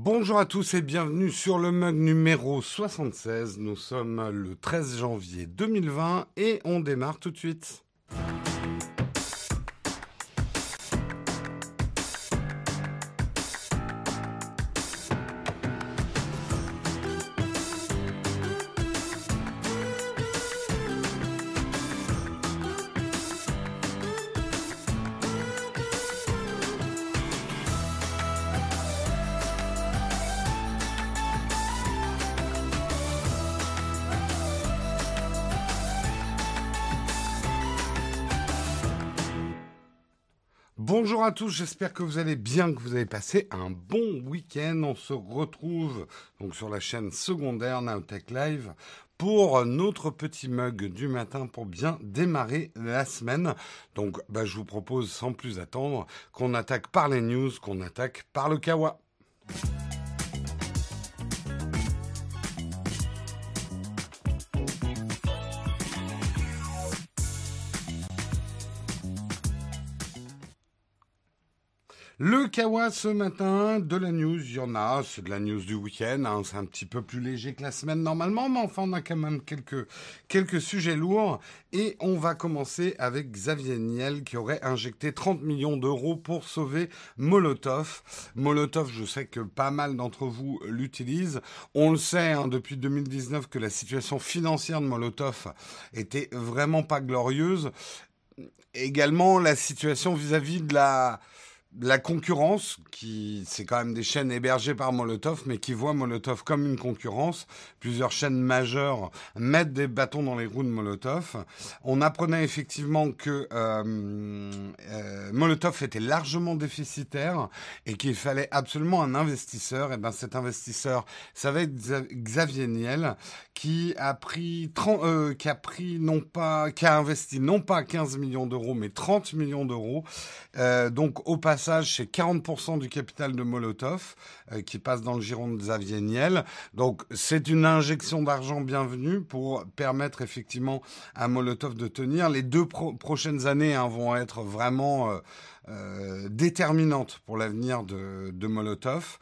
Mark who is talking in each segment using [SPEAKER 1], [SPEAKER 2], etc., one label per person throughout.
[SPEAKER 1] Bonjour à tous et bienvenue sur le mug numéro 76. Nous sommes le 13 janvier 2020 et on démarre tout de suite. À tous, j'espère que vous allez bien, que vous avez passé un bon week-end. On se retrouve donc sur la chaîne secondaire Nowtech Live pour notre petit mug du matin pour bien démarrer la semaine. Donc bah, je vous propose sans plus attendre qu'on attaque par les news, qu'on attaque par le Kawa. Le Kawa ce matin, de la news, il y en a, c'est de la news du week-end, hein, c'est un petit peu plus léger que la semaine normalement, mais enfin on a quand même quelques, quelques sujets lourds. Et on va commencer avec Xavier Niel qui aurait injecté 30 millions d'euros pour sauver Molotov. Molotov, je sais que pas mal d'entre vous l'utilisent. On le sait hein, depuis 2019 que la situation financière de Molotov était vraiment pas glorieuse. Également la situation vis-à-vis -vis de la la concurrence, qui c'est quand même des chaînes hébergées par Molotov, mais qui voient Molotov comme une concurrence. Plusieurs chaînes majeures mettent des bâtons dans les roues de Molotov. On apprenait effectivement que euh, euh, Molotov était largement déficitaire et qu'il fallait absolument un investisseur. Et ben cet investisseur, ça va être Xavier Niel, qui a pris 30, euh, qui a pris non pas, qui a investi non pas 15 millions d'euros, mais 30 millions d'euros. donc au passage c'est 40% du capital de Molotov euh, qui passe dans le giron de Xavier Niel. Donc, c'est une injection d'argent bienvenue pour permettre effectivement à Molotov de tenir. Les deux prochaines années hein, vont être vraiment euh, euh, déterminantes pour l'avenir de, de, Molotov.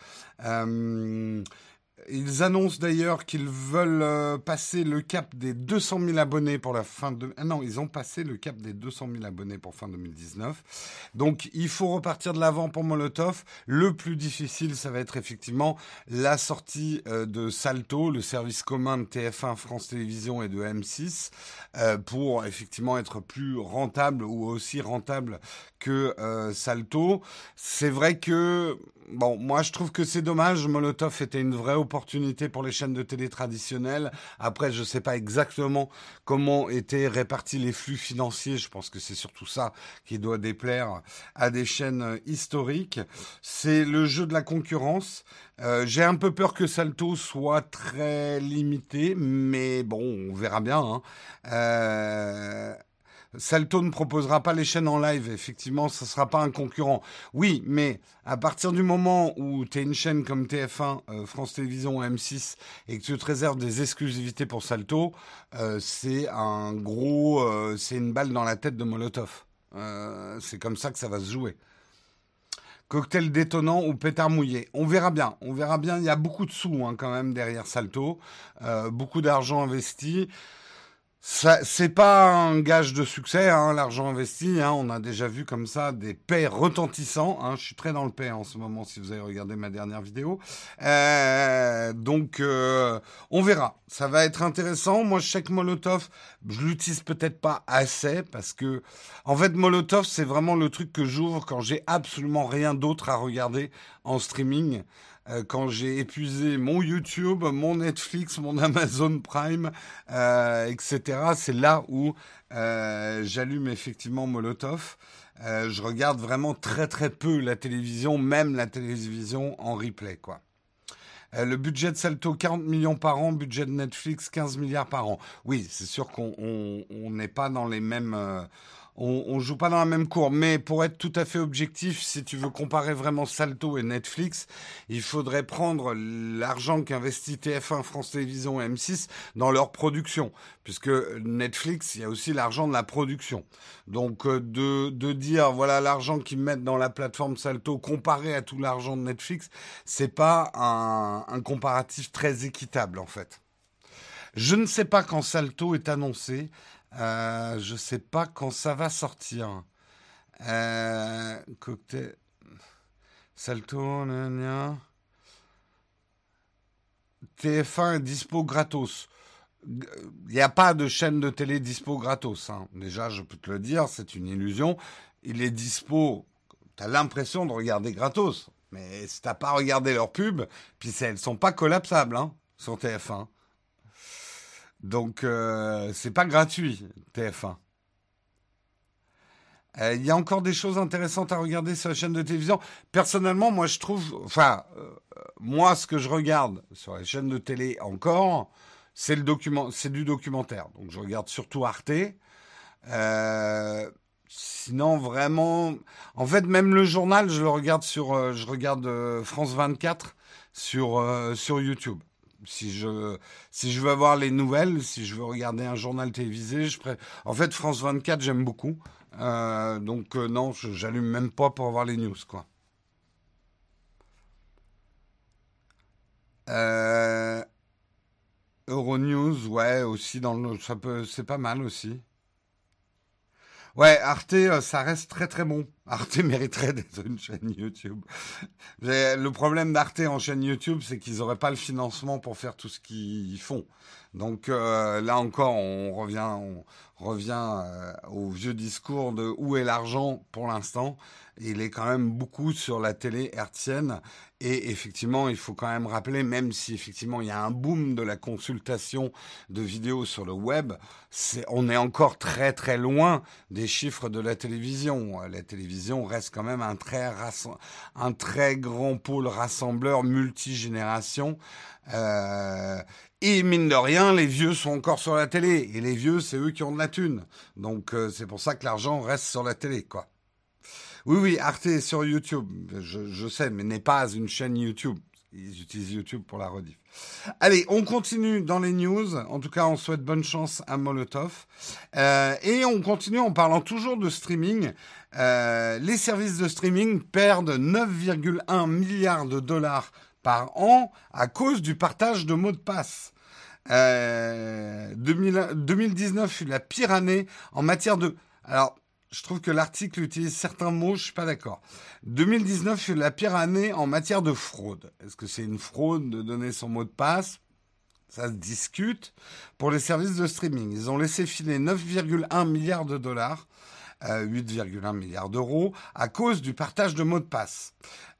[SPEAKER 1] Ils annoncent d'ailleurs qu'ils veulent euh, passer le cap des 200 000 abonnés pour la fin de... Ah non, ils ont passé le cap des 200 000 abonnés pour fin 2019. Donc il faut repartir de l'avant pour Molotov. Le plus difficile, ça va être effectivement la sortie euh, de Salto, le service commun de TF1, France Télévisions et de M6, euh, pour effectivement être plus rentable ou aussi rentable que Salto. C'est vrai que bon, moi je trouve que c'est dommage. Molotov était une vraie opportunité pour les chaînes de télé traditionnelles. Après, je ne sais pas exactement comment étaient répartis les flux financiers. Je pense que c'est surtout ça qui doit déplaire à des chaînes historiques. C'est le jeu de la concurrence. Euh, j'ai un peu peur que Salto soit très limité, mais bon, on verra bien. Hein. Euh, Salto ne proposera pas les chaînes en live, effectivement, ce ne sera pas un concurrent. Oui, mais à partir du moment où tu es une chaîne comme TF1, euh, France Télévisions, M6, et que tu te réserves des exclusivités pour Salto, euh, c'est un gros, euh, c'est une balle dans la tête de Molotov. c'est comme ça que ça va se jouer. Cocktail détonnant ou pétard mouillé. On verra bien. On verra bien. Il y a beaucoup de sous hein, quand même derrière Salto, beaucoup d'argent investi. C'est pas un gage de succès, hein, l'argent investi. Hein, on a déjà vu comme ça des paix retentissants. Hein, je suis très dans le paix en ce moment, si vous avez regardé ma dernière vidéo. Euh, donc, euh, on verra. Ça va être intéressant. Moi, je sais que Molotov, je l'utilise peut-être pas assez parce que, en fait, Molotov, c'est vraiment le truc que j'ouvre quand j'ai absolument rien d'autre à regarder en streaming. Euh, quand j'ai épuisé mon YouTube, mon Netflix, mon Amazon Prime, euh, etc. C'est là où euh, j'allume effectivement Molotov. je regarde vraiment très très peu la télévision, même la télévision en replay, quoi. le budget de Salto, 40 millions par an, budget de Netflix, 15 milliards par an. Oui, c'est sûr qu'on n'est pas dans les mêmes on, on joue pas dans la même cour. Mais pour être tout à fait objectif, si tu veux comparer vraiment Salto et Netflix, il faudrait prendre l'argent qu'investit TF1, France Télévisions et M6 dans leur production, puisque Netflix, il y a aussi l'argent de la production. Donc euh, de, de dire voilà l'argent qu'ils mettent dans la plateforme Salto comparé à tout l'argent de Netflix, c'est pas un, un comparatif très équitable en fait. Je ne sais pas quand Salto est annoncé. Euh, je sais pas quand ça va sortir. Euh, cocktail. Salto, TF1 est dispo gratos. Il n'y a pas de chaîne de télé dispo gratos. Hein. Déjà, je peux te le dire, c'est une illusion. Il est dispo. Tu as l'impression de regarder gratos. Mais si t'as pas regardé leurs pubs, puis elles sont pas collapsables hein, sur TF1. Donc, euh, c'est pas gratuit, TF1. Euh, il y a encore des choses intéressantes à regarder sur la chaîne de télévision. Personnellement, moi, je trouve, enfin, euh, moi, ce que je regarde sur les chaînes de télé encore, c'est document, du documentaire. Donc, je regarde surtout Arte. Sinon, vraiment, en fait, même le journal, je le regarde sur, je regarde France 24 sur sur YouTube si je si je veux avoir les nouvelles, si je veux regarder un journal télévisé, je pré... en fait France 24 j'aime beaucoup, euh, donc euh, non, j'allume même pas pour avoir les news quoi. Euh, Euronews, ouais, aussi dans le, ça peut, c'est pas mal aussi. Ouais, Arte, ça reste très très bon. Arte mériterait d'être une chaîne YouTube. Le problème d'Arte en chaîne YouTube, c'est qu'ils n'auraient pas le financement pour faire tout ce qu'ils font. Donc euh, là encore, on revient, on revient euh, au vieux discours de où est l'argent pour l'instant. Il est quand même beaucoup sur la télé hertzienne et effectivement, il faut quand même rappeler, même si effectivement il y a un boom de la consultation de vidéos sur le web, on est encore très très loin des chiffres de la télévision. La télévision reste quand même un très, un très grand pôle rassembleur multigénération. Euh, et mine de rien, les vieux sont encore sur la télé. Et les vieux, c'est eux qui ont de la thune. Donc euh, c'est pour ça que l'argent reste sur la télé, quoi. Oui, oui, Arte est sur YouTube. Je, je sais, mais n'est pas une chaîne YouTube. Ils utilisent YouTube pour la rediff. Allez, on continue dans les news. En tout cas, on souhaite bonne chance à Molotov. Euh, et on continue en parlant toujours de streaming. Euh, les services de streaming perdent 9,1 milliards de dollars par an à cause du partage de mots de passe. Euh, 2019 fut la pire année en matière de... Alors, je trouve que l'article utilise certains mots, je suis pas d'accord. 2019 fut la pire année en matière de fraude. Est-ce que c'est une fraude de donner son mot de passe? Ça se discute. Pour les services de streaming, ils ont laissé filer 9,1 milliards de dollars 8,1 milliards d'euros à cause du partage de mots de passe.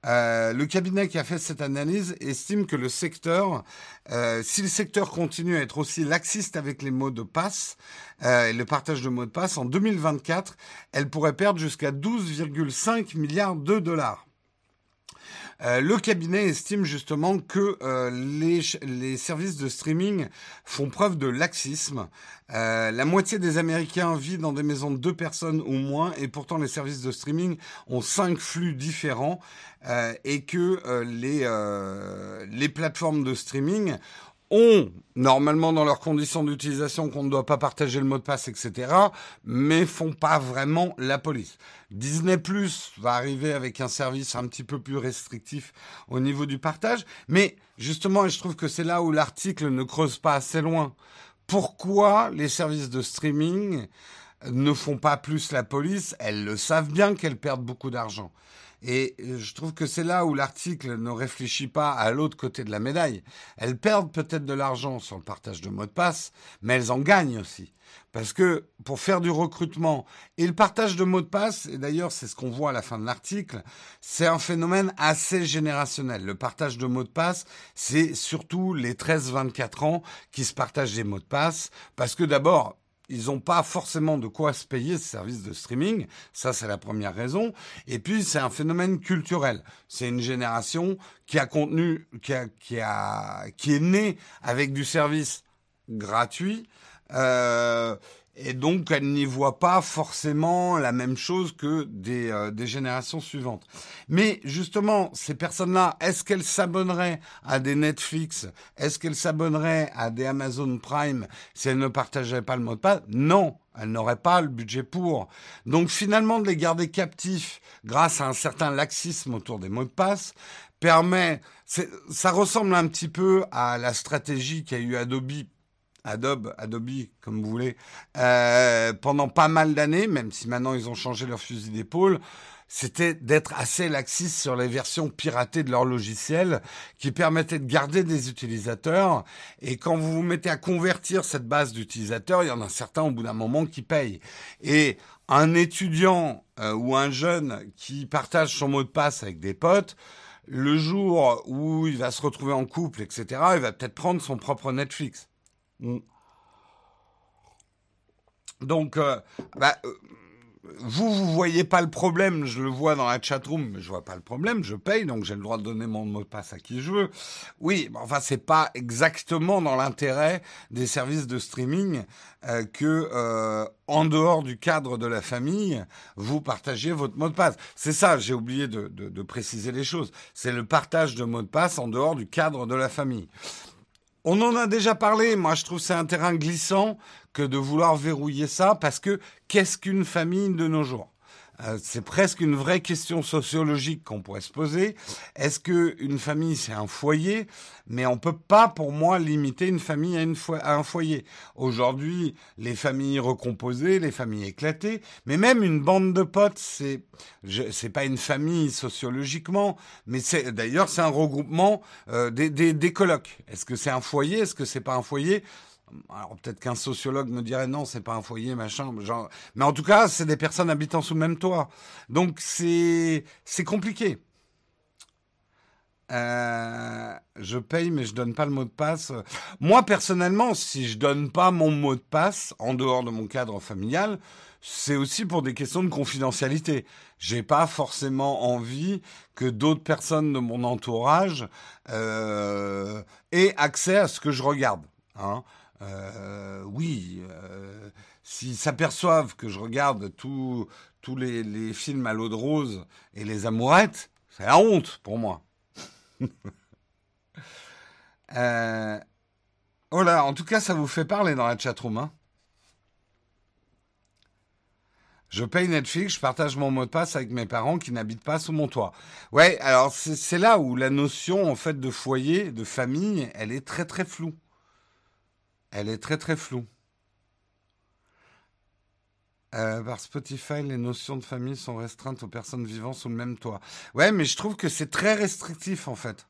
[SPEAKER 1] Euh, le cabinet qui a fait cette analyse estime que le secteur, euh, si le secteur continue à être aussi laxiste avec les mots de passe euh, et le partage de mots de passe, en 2024, elle pourrait perdre jusqu'à 12,5 milliards de dollars. Euh, le cabinet estime justement que euh, les, services de streaming font preuve de laxisme. Euh, la moitié des Américains vivent dans des maisons de deux personnes ou moins, et pourtant les services de streaming ont cinq flux différents, et que les plateformes de streaming ont normalement dans leurs conditions d'utilisation qu'on ne doit pas partager le mot de passe, etc., mais font pas vraiment la police. Disney Plus va arriver avec un service un petit peu plus restrictif au niveau du partage, mais justement, et je trouve que c'est là où l'article ne creuse pas assez loin. Pourquoi les services de streaming ne font pas plus la police? Elles le savent bien qu'elles perdent beaucoup d'argent. Et je trouve que c'est là où l'article ne réfléchit pas à l'autre côté de la médaille. Elles perdent peut-être de l'argent sur le partage de mots de passe, mais elles en gagnent aussi. Parce que pour faire du recrutement et le partage de mots de passe, et d'ailleurs c'est ce qu'on voit à la fin de l'article, c'est un phénomène assez générationnel. Le partage de mots de passe, c'est surtout les 13-24 ans qui se partagent des mots de passe, parce que d'abord, ils n'ont pas forcément de quoi se payer ce service de streaming. Ça, c'est la première raison. Et puis, c'est un phénomène culturel. C'est une génération qui a contenu, qui a, qui a, qui est née avec du service gratuit. Euh, et donc elle n'y voit pas forcément la même chose que des, euh, des générations suivantes. Mais justement, ces personnes-là, est-ce qu'elles s'abonneraient à des Netflix? Est-ce qu'elles s'abonneraient à des Amazon Prime si elles ne partageaient pas le mot de passe? Non, elles n'auraient pas le budget pour. Donc finalement, de les garder captifs grâce à un certain laxisme autour des mots de passe permet... Ça ressemble un petit peu à la stratégie qu'a eu Adobe Adobe, Adobe, comme vous voulez, euh, pendant pas mal d'années, même si maintenant ils ont changé leur fusil d'épaule, c'était d'être assez laxiste sur les versions piratées de leur logiciel qui permettaient de garder des utilisateurs. Et quand vous vous mettez à convertir cette base d'utilisateurs, il y en a certains au bout d'un moment qui payent. Et un étudiant euh, ou un jeune qui partage son mot de passe avec des potes, le jour où il va se retrouver en couple, etc., il va peut-être prendre son propre Netflix. Mm. Donc, euh, bah, euh, vous, vous voyez pas le problème, je le vois dans la chatroom, mais je vois pas le problème, je paye, donc j'ai le droit de donner mon mot de passe à qui je veux. Oui, mais enfin, c'est pas exactement dans l'intérêt des services de streaming euh, que, en dehors du cadre de la famille, vous partagez votre mot de passe. C'est ça, j'ai oublié de, de, de préciser les choses. C'est le partage de mots de passe en dehors du cadre de la famille. On en a déjà parlé. Moi, je trouve c'est un terrain glissant que de vouloir verrouiller ça parce que qu'est-ce qu'une famille de nos jours? C'est presque une vraie question sociologique qu'on pourrait se poser. Est-ce que une famille c'est un foyer? Mais on peut pas, pour moi, limiter une famille à un foyer. Aujourd'hui, les familles recomposées, les familles éclatées, mais même une bande de potes, c'est c'est pas une famille sociologiquement, mais c'est d'ailleurs c'est un regroupement euh, des, des, des colocs. Est-ce que c'est un foyer? Est-ce que c'est pas un foyer? Alors peut-être qu'un sociologue me dirait non, c'est pas un foyer, machin. Mais en tout cas, c'est des personnes habitant sous le même toit. Donc c'est c'est compliqué. Euh, je paye, mais je donne pas le mot de passe. Moi personnellement, si je donne pas mon mot de passe en dehors de mon cadre familial, c'est aussi pour des questions de confidentialité. J'ai pas forcément envie que d'autres personnes de mon entourage euh, aient accès à ce que je regarde. Hein. Euh, oui, euh, s'ils s'aperçoivent que je regarde tous les, films à l'eau de rose et les amourettes, c'est la honte pour moi. euh, oh là, en tout cas, ça vous fait parler dans la chatroom. Hein je paye Netflix, je partage mon mot de passe avec mes parents qui n'habitent pas sous mon toit. Ouais, alors c'est là où la notion en fait de foyer, de famille, elle est très très floue. Elle est très très floue. Euh, par Spotify, les notions de famille sont restreintes aux personnes vivant sous le même toit. Ouais, mais je trouve que c'est très restrictif en fait.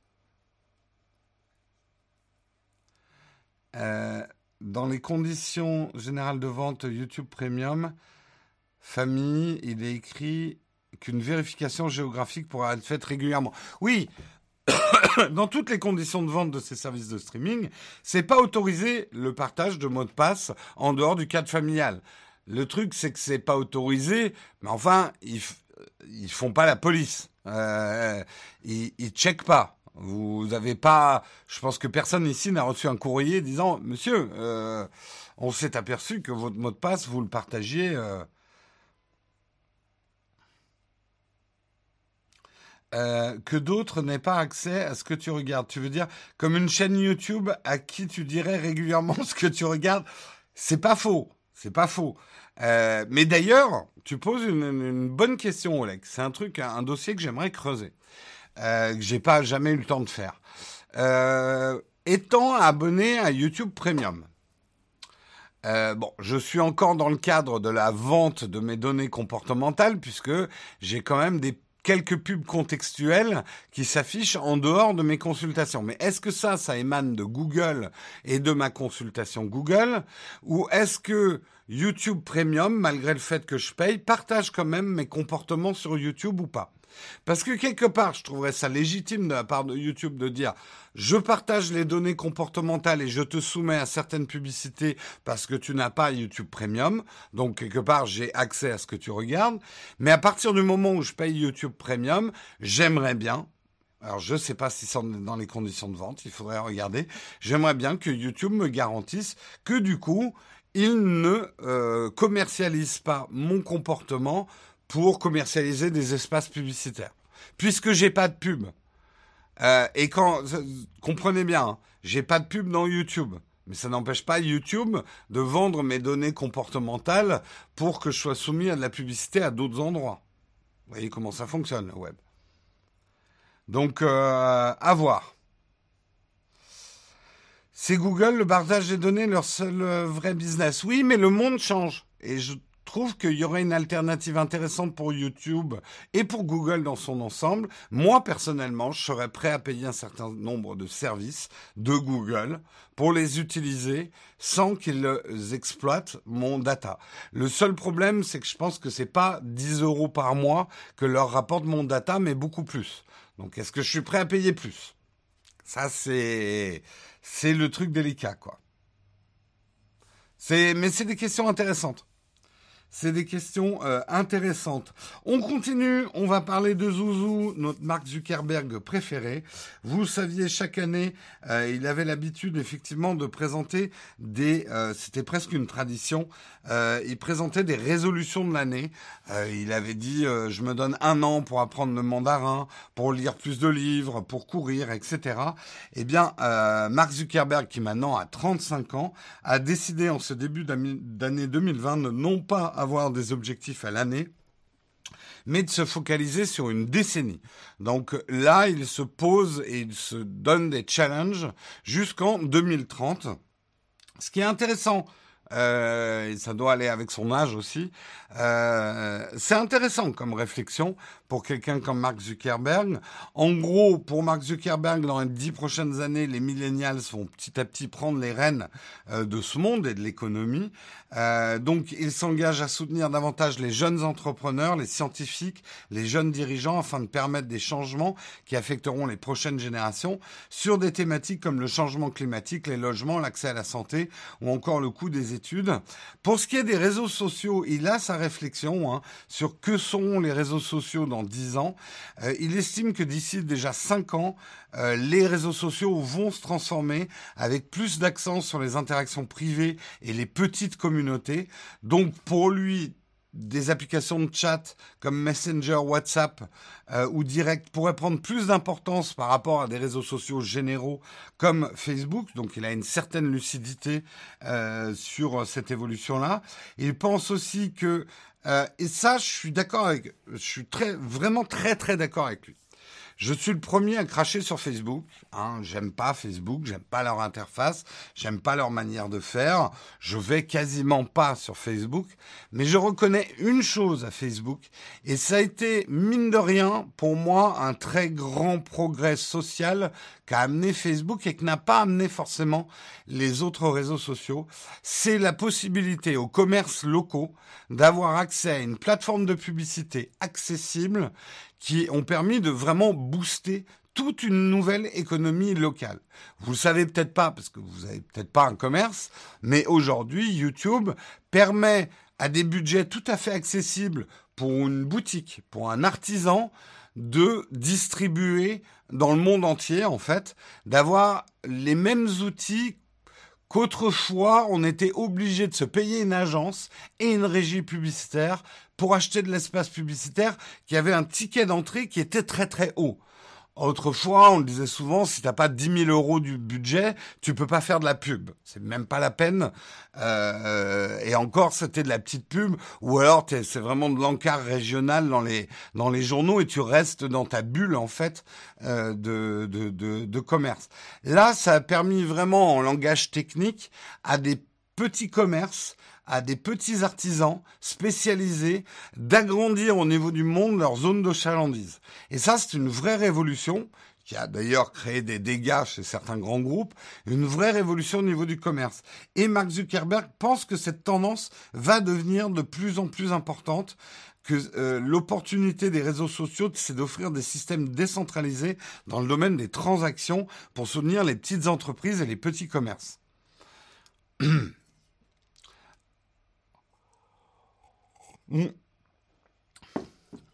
[SPEAKER 1] Euh, dans les conditions générales de vente YouTube Premium, famille, il est écrit qu'une vérification géographique pourra être faite régulièrement. Oui, dans toutes les conditions de vente de ces services de streaming, c'est pas autorisé le partage de mots de passe en dehors du cadre familial. Le truc, c'est que c'est pas autorisé, mais enfin, ils, ils font pas la police. Euh, ils, ils checkent pas. Vous avez pas. Je pense que personne ici n'a reçu un courrier disant Monsieur, euh, on s'est aperçu que votre mot de passe, vous le partagiez. Euh, Euh, que d'autres n'aient pas accès à ce que tu regardes. Tu veux dire comme une chaîne YouTube à qui tu dirais régulièrement ce que tu regardes C'est pas faux, c'est pas faux. Euh, mais d'ailleurs, tu poses une, bonne question, Oleg. C'est un truc, un, dossier que j'aimerais creuser, euh, que j'ai pas jamais eu le temps de faire. Étant abonné à YouTube Premium, bon, je suis encore dans le cadre de la vente de mes données comportementales puisque j'ai quand même des quelques pubs contextuelles qui s'affichent en dehors de mes consultations. Mais est-ce que ça, ça émane de Google et de ma consultation Google Ou est-ce que YouTube Premium, malgré le fait que je paye, partage quand même mes comportements sur YouTube ou pas? Parce que quelque part, je trouverais ça légitime de la part de YouTube de dire je partage les données comportementales et je te soumets à certaines publicités parce que tu n'as pas YouTube Premium. Donc quelque part, j'ai accès à ce que tu regardes. Mais à partir du moment où je paye YouTube Premium, j'aimerais bien, alors je ne sais pas si c'est dans les conditions de vente, il faudrait regarder. J'aimerais bien que YouTube me garantisse que du coup, il ne euh, commercialise pas mon comportement pour commercialiser des espaces publicitaires. Puisque j'ai pas de pub. Euh, et quand, comprenez bien, hein, j'ai pas de pub dans YouTube. Mais ça n'empêche pas YouTube de vendre mes données comportementales pour que je sois soumis à de la publicité à d'autres endroits. Vous voyez comment ça fonctionne, le web. Donc, euh, à voir. C'est Google, le partage des données, leur seul euh, vrai business. Oui, mais le monde change. Et je trouve qu'il y aurait une alternative intéressante pour YouTube et pour Google dans son ensemble. Moi, personnellement, je serais prêt à payer un certain nombre de services de Google pour les utiliser sans qu'ils exploitent mon data. Le seul problème, c'est que je pense que c'est pas 10 euros par mois que leur rapporte mon data, mais beaucoup plus. Donc, est-ce que je suis prêt à payer plus? Ça, c'est, c'est le truc délicat, quoi. Mais c'est des questions intéressantes. C'est des questions euh, intéressantes. On continue, on va parler de Zouzou, notre Mark Zuckerberg préféré. Vous saviez, chaque année, euh, il avait l'habitude effectivement de présenter des... Euh, c'était presque une tradition. il présentait des résolutions de l'année. il avait dit, je me donne un an pour apprendre le mandarin, pour lire plus de livres, pour courir, etc. Eh bien, Mark Zuckerberg, qui maintenant a 35 ans, a décidé en ce début d'année 2020 de non pas avoir des objectifs à l'année, mais de se focaliser sur une décennie. Donc là, il se pose et il se donne des challenges jusqu'en 2030. Ce qui est intéressant, euh, et ça doit aller avec son âge aussi, euh, c'est intéressant comme réflexion pour quelqu'un comme Mark Zuckerberg. En gros, pour Mark Zuckerberg, dans les dix prochaines années, les millennials vont petit à petit prendre les rênes euh, de ce monde et de l'économie. Euh, donc, il s'engage à soutenir davantage les jeunes entrepreneurs, les scientifiques, les jeunes dirigeants, afin de permettre des changements qui affecteront les prochaines générations sur des thématiques comme le changement climatique, les logements, l'accès à la santé ou encore le coût des études. Pour ce qui est des réseaux sociaux, il a sa réflexion hein, sur que sont les réseaux sociaux 10 ans. Euh, il estime que d'ici déjà 5 ans, euh, les réseaux sociaux vont se transformer avec plus d'accent sur les interactions privées et les petites communautés. Donc pour lui, des applications de chat comme Messenger, WhatsApp euh, ou Direct pourraient prendre plus d'importance par rapport à des réseaux sociaux généraux comme Facebook. Donc il a une certaine lucidité euh, sur cette évolution-là. Il pense aussi que euh, et ça, je suis d'accord avec, je suis très, vraiment très très d'accord avec lui. Je suis le premier à cracher sur Facebook. Hein. J'aime pas Facebook, j'aime pas leur interface, j'aime pas leur manière de faire. Je vais quasiment pas sur Facebook, mais je reconnais une chose à Facebook, et ça a été mine de rien pour moi un très grand progrès social qu'a amené Facebook et que n'a pas amené forcément les autres réseaux sociaux. C'est la possibilité aux commerces locaux d'avoir accès à une plateforme de publicité accessible qui ont permis de vraiment booster toute une nouvelle économie locale. Vous le savez peut-être pas parce que vous avez peut-être pas un commerce, mais aujourd'hui YouTube permet à des budgets tout à fait accessibles pour une boutique, pour un artisan, de distribuer dans le monde entier, en fait, d'avoir les mêmes outils qu'autrefois on était obligé de se payer une agence et une régie publicitaire pour acheter de l'espace publicitaire qui avait un ticket d'entrée qui était très très haut. Autrefois, on disait souvent, si t'as pas 10 000 euros du budget, tu peux pas faire de la pub. C'est même pas la peine. Euh, et encore, c'était de la petite pub, ou alors c'est vraiment de l'encart régional dans les dans les journaux et tu restes dans ta bulle en fait euh, de, de, de de commerce. Là, ça a permis vraiment en langage technique à des petits commerces à des petits artisans spécialisés d'agrandir au niveau du monde leur zone de chalandise. Et ça, c'est une vraie révolution qui a d'ailleurs créé des dégâts chez certains grands groupes, une vraie révolution au niveau du commerce. Et Mark Zuckerberg pense que cette tendance va devenir de plus en plus importante, que euh, l'opportunité des réseaux sociaux, c'est d'offrir des systèmes décentralisés dans le domaine des transactions pour soutenir les petites entreprises et les petits commerces. Mm.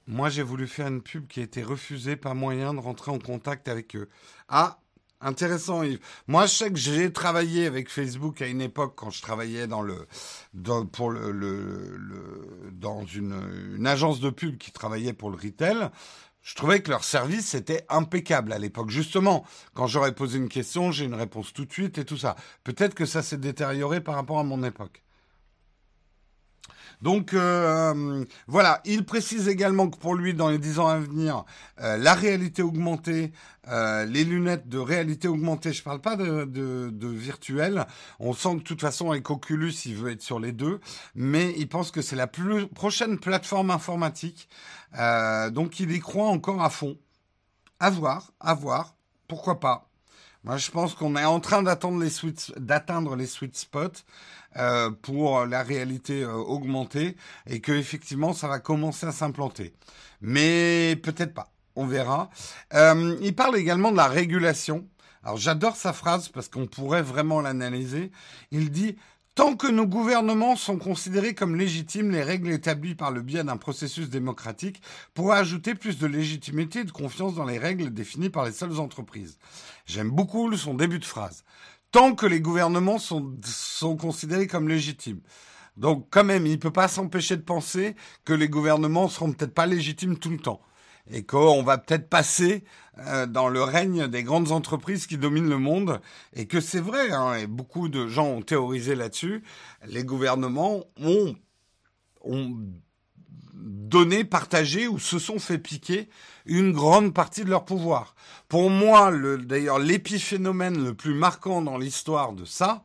[SPEAKER 1] Moi, j'ai voulu faire une pub qui a été refusée, pas moyen de rentrer en contact avec eux. Ah, Intéressant, Yves. Moi, je sais que j'ai travaillé avec Facebook à une époque quand je travaillais dans le, dans, pour le, dans une, une, agence de pub qui travaillait pour le retail. Je trouvais que leur service était impeccable à l'époque. Justement, quand j'aurais posé une question, j'ai une réponse tout de suite et tout ça. Peut-être que ça s'est détérioré par rapport à mon époque. Donc euh, voilà, il précise également que pour lui, dans les dix ans à venir, euh, la réalité augmentée, euh, les lunettes de réalité augmentée, je ne parle pas de, de, de, virtuel, on sent que de toute façon avec Oculus, il veut être sur les deux, mais il pense que c'est la plus prochaine plateforme informatique, donc il y croit encore à fond. À voir, à voir, pourquoi pas. Moi, je pense qu'on est en train d'attendre les sweet, d'atteindre les sweet spots. Euh, pour la réalité euh, augmentée et que effectivement ça va commencer à s'implanter. Mais peut-être pas, on verra. Euh, il parle également de la régulation. Alors j'adore sa phrase parce qu'on pourrait vraiment l'analyser. Il dit Tant que nos gouvernements sont considérés comme légitimes, les règles établies par le biais d'un processus démocratique pourraient ajouter plus de légitimité et de confiance dans les règles définies par les seules entreprises. J'aime beaucoup son début de phrase tant que les gouvernements sont, considérés comme légitimes. Donc quand même, il ne peut pas s'empêcher de penser que les gouvernements seront peut-être pas légitimes tout le temps et qu'on va peut-être passer euh, dans le règne des grandes entreprises qui dominent le monde et que c'est vrai, hein, et beaucoup de gens ont théorisé là-dessus, les gouvernements ont, ont donné, partagé ou se sont fait piquer une grande partie de leur pouvoir. Pour moi, d'ailleurs, l'épiphénomène le plus marquant dans l'histoire de ça,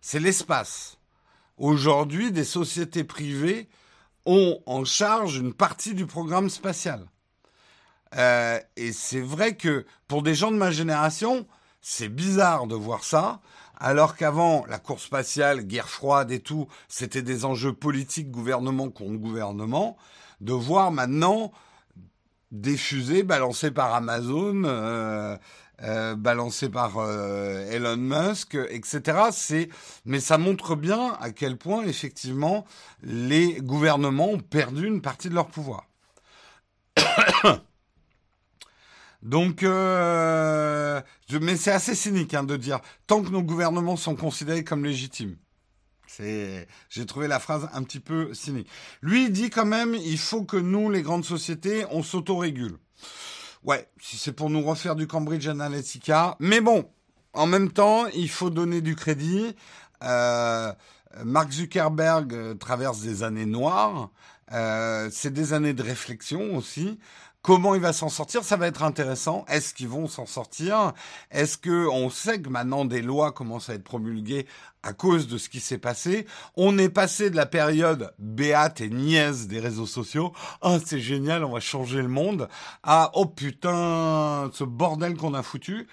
[SPEAKER 1] c'est l'espace. Aujourd'hui, des sociétés privées ont en charge une partie du programme spatial. Euh, et c'est vrai que pour des gens de ma génération, c'est bizarre de voir ça, alors qu'avant, la course spatiale, guerre froide et tout, c'était des enjeux politiques, gouvernement contre gouvernement, de voir maintenant des fusées balancées par Amazon, euh, euh, balancées par euh, Elon Musk, etc. C'est, mais ça montre bien à quel point effectivement les gouvernements ont perdu une partie de leur pouvoir. Donc, euh, mais c'est assez cynique hein, de dire tant que nos gouvernements sont considérés comme légitimes. C'est, j'ai trouvé la phrase un petit peu cynique. Lui il dit quand même, il faut que nous, les grandes sociétés, on s'autorégule. Ouais, si c'est pour nous refaire du Cambridge Analytica, mais bon, en même temps, il faut donner du crédit. Euh, Mark Zuckerberg euh, traverse des années noires. Euh, c'est des années de réflexion aussi. Comment il va s'en sortir Ça va être intéressant. Est-ce qu'ils vont s'en sortir? Est-ce que on sait que maintenant des lois commencent à être promulguées à cause de ce qui s'est passé? On est passé de la période béate et niaise des réseaux sociaux. Oh, c'est génial, on va changer le monde. À oh putain, ce bordel qu'on a foutu.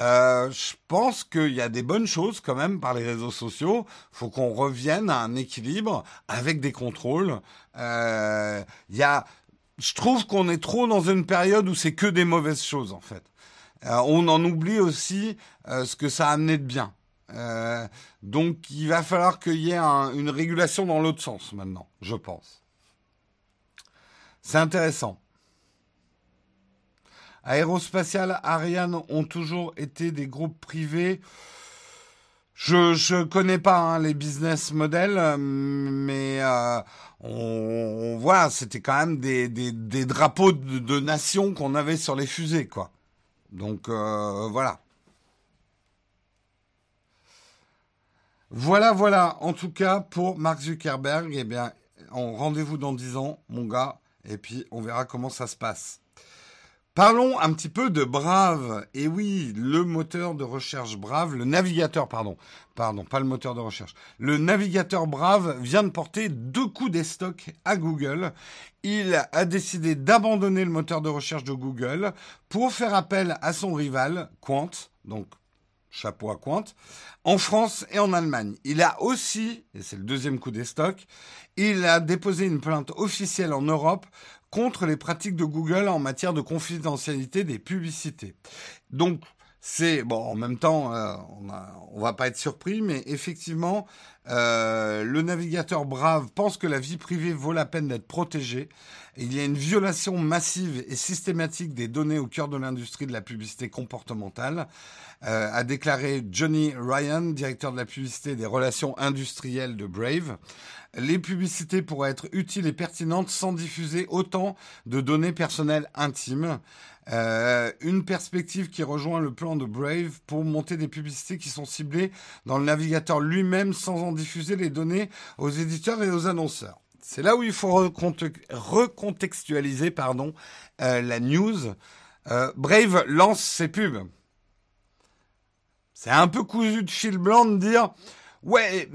[SPEAKER 1] Euh, je pense qu'il y a des bonnes choses quand même par les réseaux sociaux. Faut qu'on revienne à un équilibre avec des contrôles. Euh, il y a je trouve qu'on est trop dans une période où c'est que des mauvaises choses en fait. Euh, on en oublie aussi euh, ce que ça a amené de bien. Euh, donc il va falloir qu'il y ait une régulation dans l'autre sens maintenant, je pense. C'est intéressant. Aérospatial, Ariane ont toujours été des groupes privés. Je je connais pas hein, les business models, mais euh, on, voit, c'était quand même des drapeaux de, de nations qu'on avait sur les fusées, quoi. Donc euh, voilà. Voilà, voilà. En tout cas, pour Mark Zuckerberg, eh bien, on rendez-vous dans 10 ans, mon gars, et puis on verra comment ça se passe. Parlons un petit peu de Brave. Et oui, le moteur de recherche Brave, le navigateur, pardon, pardon, pas le moteur de recherche. Le navigateur Brave vient de porter deux coups des stocks à Google. Il a décidé d'abandonner le moteur de recherche de Google pour faire appel à son rival, Quant, donc chapeau à Quant, en France et en Allemagne. Il a aussi, et c'est le deuxième coup des stocks, il a déposé une plainte officielle en Europe contre les pratiques de Google en matière de confidentialité des publicités. Donc, c'est bon en même temps, euh, on, va pas être surpris, mais effectivement, Euh, le navigateur Brave pense que la vie privée vaut la peine d'être protégée. Il y a une violation massive et systématique des données au cœur de l'industrie de la publicité comportementale, euh, a déclaré Johnny Ryan, directeur de la publicité des relations industrielles de Brave. Les publicités pourraient être utiles et pertinentes sans diffuser autant de données personnelles intimes. Euh, une perspective qui rejoint le plan de Brave pour monter des publicités qui sont ciblées dans le navigateur lui-même sans en diffuser les données aux éditeurs et aux annonceurs. C'est là où il faut recontextualiser pardon, euh, la news. Euh, Brave lance ses pubs. C'est un peu cousu de fil blanc de dire Ouais,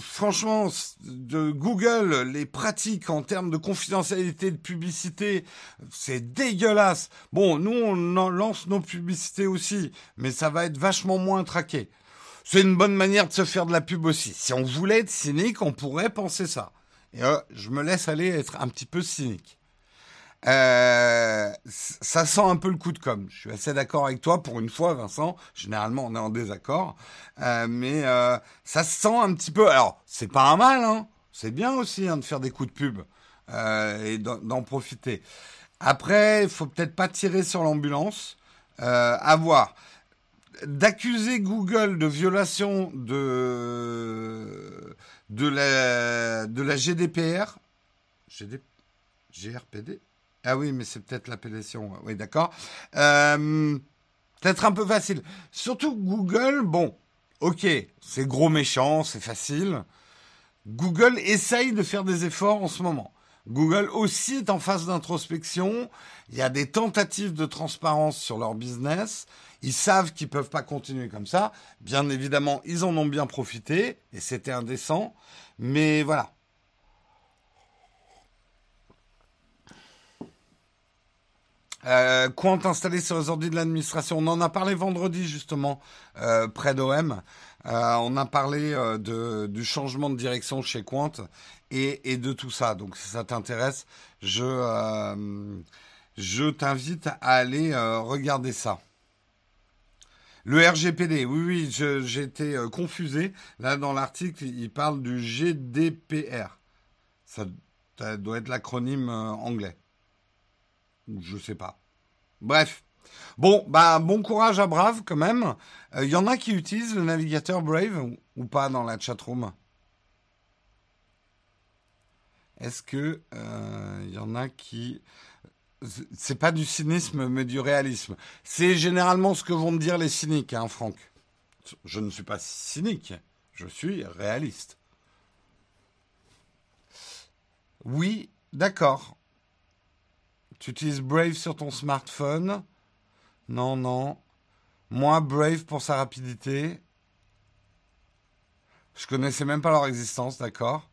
[SPEAKER 1] franchement, de Google, les pratiques en termes de confidentialité de publicité, c'est dégueulasse. Bon, nous, on lance nos publicités aussi, mais ça va être vachement moins traqué. C'est une bonne manière de se faire de la pub aussi. Si on voulait être cynique, on pourrait penser ça. Et euh, je me laisse aller être un petit peu cynique. Euh, ça sent un peu le coup de com. Je suis assez d'accord avec toi pour une fois, Vincent. Généralement, on est en désaccord, euh, mais euh, ça sent un petit peu. Alors, c'est pas un mal, hein. C'est bien aussi hein, de faire des coups de pub et d'en profiter. Après, il faut peut-être pas tirer sur l'ambulance. À voir. D'accuser Google de violation de de la de la GDPR, GD, GRPD, ah oui, mais c'est peut-être l'appellation. Oui, d'accord. Euh, peut-être un peu facile. Surtout Google, bon, ok, c'est gros méchant, c'est facile. Google essaye de faire des efforts en ce moment. Google aussi est en phase d'introspection. Il y a des tentatives de transparence sur leur business. Ils savent qu'ils peuvent pas continuer comme ça. Bien évidemment, ils en ont bien profité et c'était indécent. Mais voilà. Euh, Quant installé sur les ordi de l'administration, on en a parlé vendredi justement euh, près d'OM. Euh, on a parlé euh, du changement de direction chez Quant et, de tout ça. Donc si ça t'intéresse, je, euh, je t'invite à aller euh, regarder ça. Le RGPD, oui, oui, j'ai été confusé. Là, dans l'article, il parle du GDPR. Ça doit être l'acronyme anglais. Je sais pas. Bref. Bon, bah bon courage à Brave quand même. Il euh, y en a qui utilisent le navigateur Brave ou, pas dans la chatroom Est-ce que il euh, y en a qui c'est pas du cynisme mais du réalisme. C'est généralement ce que vont me dire les cyniques, hein, Franck. Je ne suis pas cynique, je suis réaliste. Oui, d'accord. Tu utilises Brave sur ton smartphone? Non, non. Moi, Brave pour sa rapidité. Je connaissais même pas leur existence, d'accord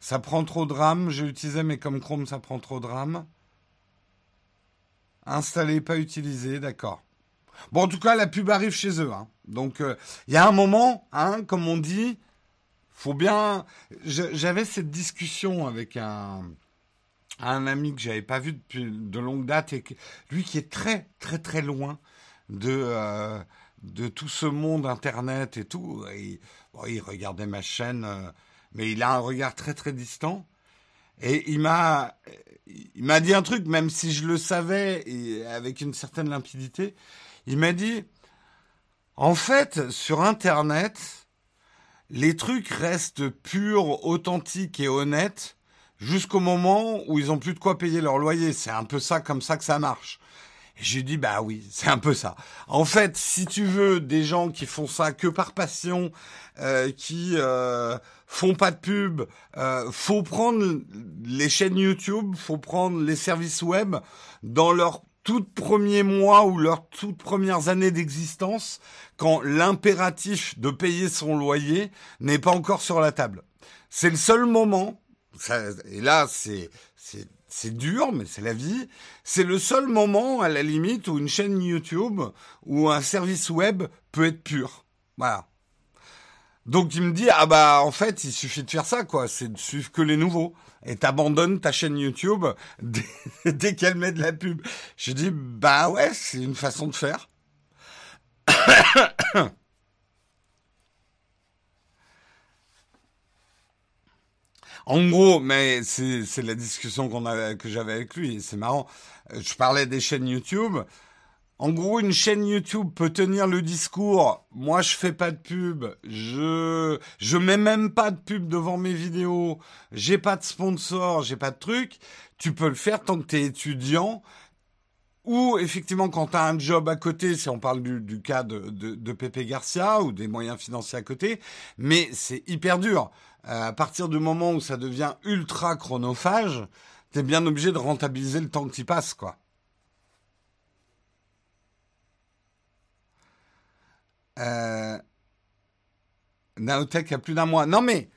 [SPEAKER 1] Ça prend trop de RAM, j'ai utilisé, mais comme Chrome, ça prend trop de RAM. Installé, pas utilisé, d'accord. Bon, en tout cas, la pub arrive chez eux. Hein. Donc, il euh, y a un moment, hein, comme on dit, faut bien. J'avais cette discussion avec un, un ami que j'avais pas vu depuis de longue date et que, lui qui est très très très loin de euh, de tout ce monde internet et tout. Et, il regardait ma chaîne, euh, mais il a un regard très très distant. Et il m'a il m'a dit un truc, même si je le savais avec une certaine limpidité. Il m'a dit, en fait, sur Internet, les trucs restent purs, authentiques et honnêtes jusqu'au moment où ils ont plus de quoi payer leur loyer. C'est un peu ça, comme ça que ça marche. Et j'ai dit, bah oui, c'est un peu ça. En fait, si tu veux des gens qui font ça que par passion, euh, qui euh, font pas de pub, euh, faut prendre les chaînes YouTube, faut prendre les services web dans leur tout premiers mois ou leurs toutes premières années d'existence quand l'impératif de payer son loyer n'est pas encore sur la table. C'est le seul moment, ça, et là c'est c'est dur, mais c'est la vie. C'est le seul moment, à la limite, où une chaîne YouTube ou un service web peut être pur. Voilà. Donc il me dit ah bah en fait il suffit de faire ça quoi, c'est de suivre que les nouveaux et t'abandonnes ta chaîne YouTube dès, qu'elle met de la pub. Je dis bah ouais c'est une façon de faire. En gros, mais c'est la discussion qu'on que j'avais avec lui, c'est marrant. Euh, je parlais des chaînes YouTube, en gros, une chaîne YouTube peut tenir le discours. Moi, je fais pas de pub. Je, je mets même pas de pub devant mes vidéos. J'ai pas de sponsor. J'ai pas de truc. Tu peux le faire tant que t'es étudiant. Ou effectivement, quand tu as un job à côté, si on parle du, cas de, de, Pepe Garcia ou des moyens financiers à côté, mais c'est hyper dur. Euh, à partir du moment où ça devient ultra chronophage, tu es bien obligé de rentabiliser le temps que tu passes, quoi. Euh, Naotech a plus d'un mois. Non mais,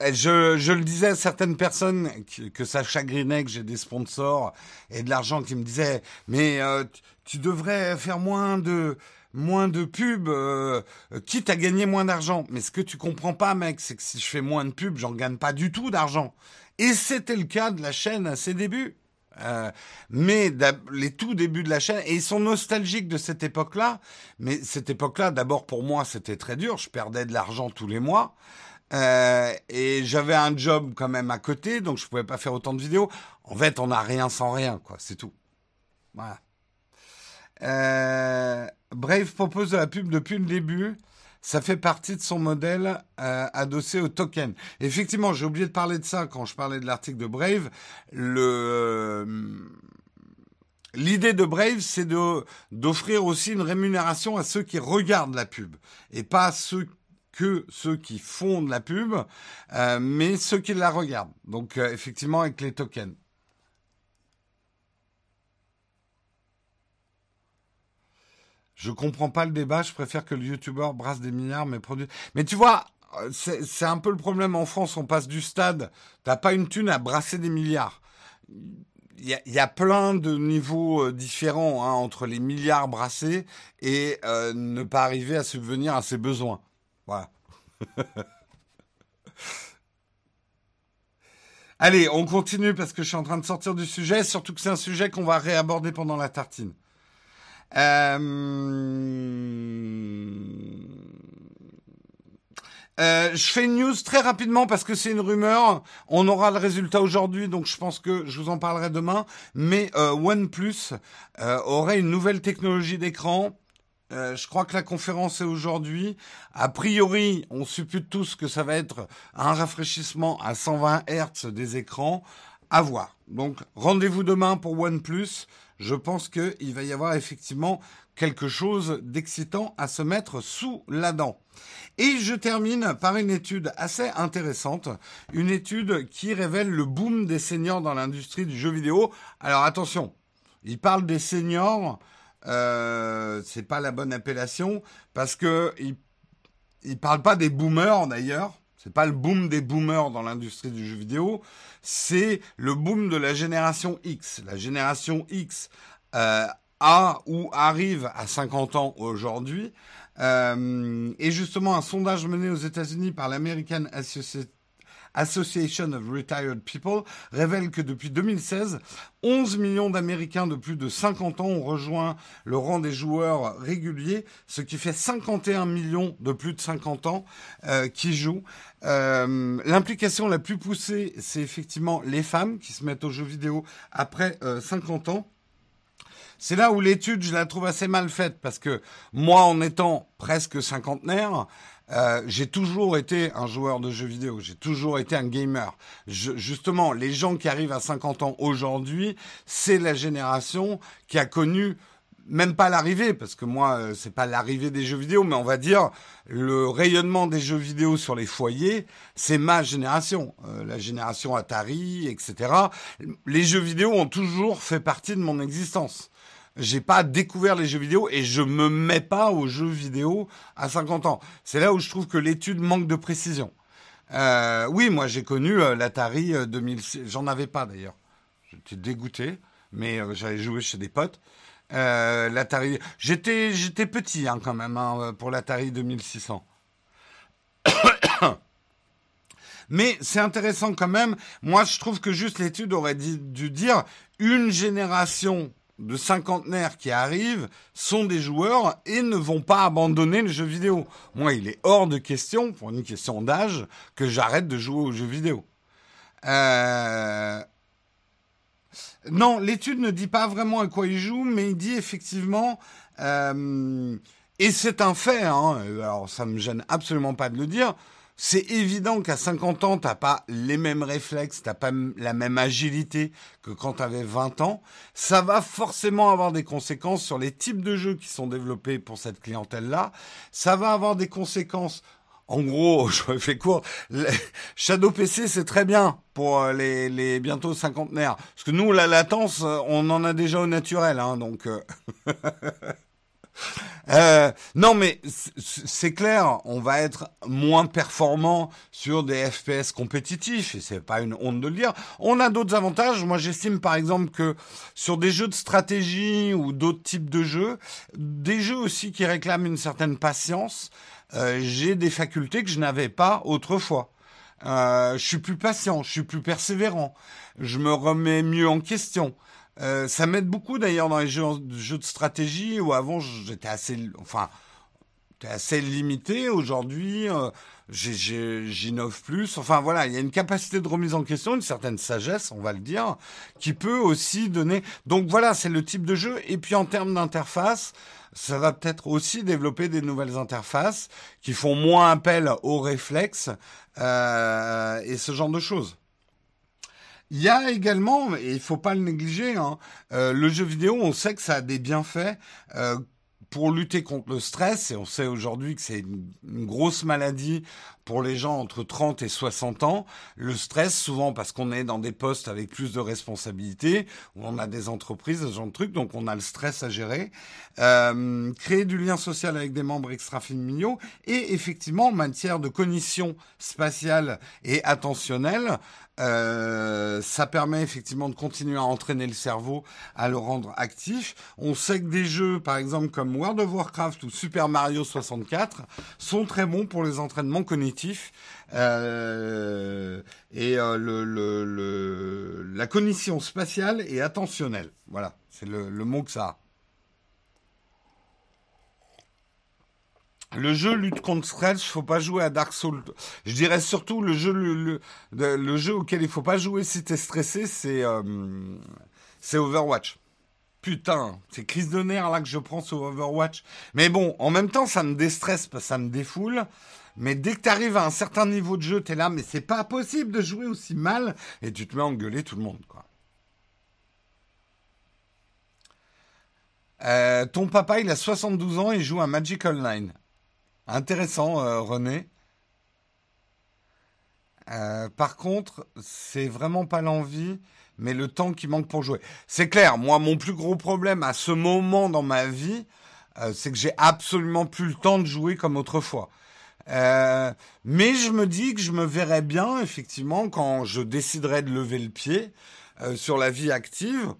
[SPEAKER 1] je, je, le disais à certaines personnes que, ça chagrinait que j'ai des sponsors et de l'argent qui me disaient mais euh, tu devrais faire moins de moins de pubs euh, quitte à gagner moins d'argent. Mais ce que tu comprends pas mec, c'est que si je fais moins de pubs, j'en gagne pas du tout d'argent. Et c'était le cas de la chaîne à ses débuts. Euh, mais les tout débuts de la chaîne, et ils sont nostalgiques de cette époque-là, mais cette époque-là, d'abord pour moi, c'était très dur, je perdais de l'argent tous les mois, euh, et j'avais un job quand même à côté, donc je pouvais pas faire autant de vidéos. En fait, on n'a rien sans rien, quoi, c'est tout. Voilà. Euh, Brave propose de la pub depuis le début ça fait partie de son modèle euh, adossé au token. Effectivement, j'ai oublié de parler de ça quand je parlais de l'article de Brave. Euh, l'idée de Brave, c'est de d'offrir aussi une rémunération à ceux qui regardent la pub et pas ceux que ceux qui font de la pub, euh, mais ceux qui la regardent. Donc effectivement avec les tokens. Je comprends pas le débat. Je préfère que le YouTuber brasse des milliards, mais produit. Mais tu vois, c'est un peu le problème en France. On passe du stade. T'as pas une thune à brasser des milliards. Il y a, plein de niveaux euh, différents hein, entre les milliards brassés et euh, ne pas arriver à subvenir à ses besoins. Voilà. Allez, on continue parce que je suis en train de sortir du sujet, surtout que c'est un sujet qu'on va réaborder pendant la tartine. Euh, euh, je fais une news très rapidement parce que c'est une rumeur. On aura le résultat aujourd'hui, donc je pense que je vous en parlerai demain. Mais euh, OnePlus euh, aurait une nouvelle technologie d'écran. je crois que la conférence est aujourd'hui. A priori, on suppute tous que ça va être un rafraîchissement à 120 Hz des écrans. À voir. Donc rendez-vous demain pour OnePlus je pense qu'il va y avoir effectivement quelque chose d'excitant à se mettre sous la dent. Et je termine par une étude assez intéressante, une étude qui révèle le boom des seniors dans l'industrie du jeu vidéo. Alors attention, il parle des seniors, euh, c'est pas la bonne appellation parce que il, il parle pas des boomers d'ailleurs. C'est pas le boom des boomers dans l'industrie du jeu vidéo, c'est le boom de la génération X. La génération X euh, a ou arrive à 50 ans aujourd'hui. Euh, et justement, un sondage mené aux États-Unis par l'American Association Association of Retired People révèle que depuis 2016, 11 millions d'Américains de plus de 50 ans ont rejoint le rang des joueurs réguliers, ce qui fait 51 millions de plus de 50 ans euh, qui jouent. Euh, l'implication la plus poussée, c'est effectivement les femmes qui se mettent aux jeux vidéo après 50 euh, ans. C'est là où l'étude, je la trouve assez mal faite parce que moi, en étant presque cinquantenaire, euh, j'ai toujours été un joueur de jeux vidéo, j'ai toujours été un gamer. justement, les gens qui arrivent à 50 ans aujourd'hui, c'est la génération qui a connu même pas l'arrivée, parce que moi, euh, c'est pas l'arrivée des jeux vidéo, mais on va dire le rayonnement des jeux vidéo sur les foyers, c'est ma génération, euh, la génération Atari, etc. Les jeux vidéo ont toujours fait partie de mon existence j'ai pas découvert les jeux vidéo et je me mets pas aux jeux vidéo à 50 ans. C'est là où je trouve que l'étude manque de précision. Euh, oui, moi j'ai connu euh, l'Atari 2006. Euh, J'en avais pas d'ailleurs. J'étais dégoûté, mais j'allais jouer chez des potes. L'Atari. J'étais j'étais petit hein, quand même hein, pour l'Atari 2600. Mais c'est intéressant quand même. Moi, je trouve que juste l'étude aurait dû dire une génération de cinquantenaires qui arrivent sont des joueurs et ne vont pas abandonner le jeu vidéo. Moi, il est hors de question, pour une question d'âge, que j'arrête de jouer aux jeux vidéo. Euh, non, l'étude ne dit pas vraiment à quoi il joue, mais il dit effectivement, euh, et c'est un fait, hein, alors ça me gêne absolument pas de le dire, c'est évident qu'à 50 ans, t'as pas les mêmes réflexes, t'as pas la même agilité que quand tu avais 20 ans. Ça va forcément avoir des conséquences sur les types de jeux qui sont développés pour cette clientèle-là. Ça va avoir des conséquences en gros, je fais court. Shadow PC, c'est très bien pour euh, les, les bientôt cinquantenaires. Parce que nous, la latence, euh, on en a déjà au naturel. Hein, donc, euh. Euh, non, mais c'est clair, on va être moins performant sur des FPS compétitifs, et c'est pas une honte de le dire. On a d'autres avantages. Moi, j'estime par exemple que sur des jeux de stratégie ou d'autres types de jeux, des jeux aussi qui réclament une certaine patience, euh, j'ai des facultés que je n'avais pas autrefois. Euh, je suis plus patient, je suis plus persévérant, je me remets mieux en question. Euh, ça m'aide beaucoup d'ailleurs dans les jeux, jeux, de stratégie où avant j'étais assez, enfin, assez limité. Aujourd'hui, euh, j'innove plus. Enfin voilà, il y a une capacité de remise en question, une certaine sagesse, on va le dire, qui peut aussi donner. Donc voilà, c'est le type de jeu. Et puis en termes d'interface, ça va peut-être aussi développer des nouvelles interfaces qui font moins appel aux réflexes euh, et ce genre de choses. Il y a également, et il faut pas le négliger, hein, euh, le jeu vidéo, on sait que ça a des bienfaits euh, pour lutter contre le stress, et on sait aujourd'hui que c'est une, grosse maladie pour les gens entre 30 et 60 ans. Le stress, souvent parce qu'on est dans des postes avec plus de responsabilités, où on a des entreprises, ce genre de trucs, donc on a le stress à gérer. Euh, créer du lien social avec des membres extra-familiaux, et effectivement, en matière de cognition spatiale et attentionnelle, euh, ça permet effectivement de continuer à entraîner le cerveau, à le rendre actif. On sait que des jeux, par exemple comme World of Warcraft ou Super Mario 64, sont très bons pour les entraînements cognitifs euh, et euh, la cognition spatiale et attentionnelle. Voilà, c'est le, mot que ça a. Le jeu lutte contre stress, faut pas jouer à Dark Souls. Je dirais surtout le jeu auquel il faut pas jouer si t'es stressé, c'est euh, c'est Overwatch. Putain, c'est crise de nerfs là que je prends sur Overwatch. Mais bon, en même temps, ça me déstresse, ça me défoule. Mais dès que tu arrives à un certain niveau de jeu, t'es là, mais c'est pas possible de jouer aussi mal, et tu te mets à engueuler tout le monde, quoi. Euh, ton papa, il a 72 ans, il joue à Magic Online. Intéressant, euh, René. Euh, par contre, c'est vraiment pas l'envie, mais le temps qui manque pour jouer. C'est clair, moi, mon plus gros problème à ce moment dans ma vie, c'est que j'ai absolument plus le temps de jouer comme autrefois. Mais je me dis que je me verrais bien, effectivement, quand je déciderais de lever le pied sur la vie active,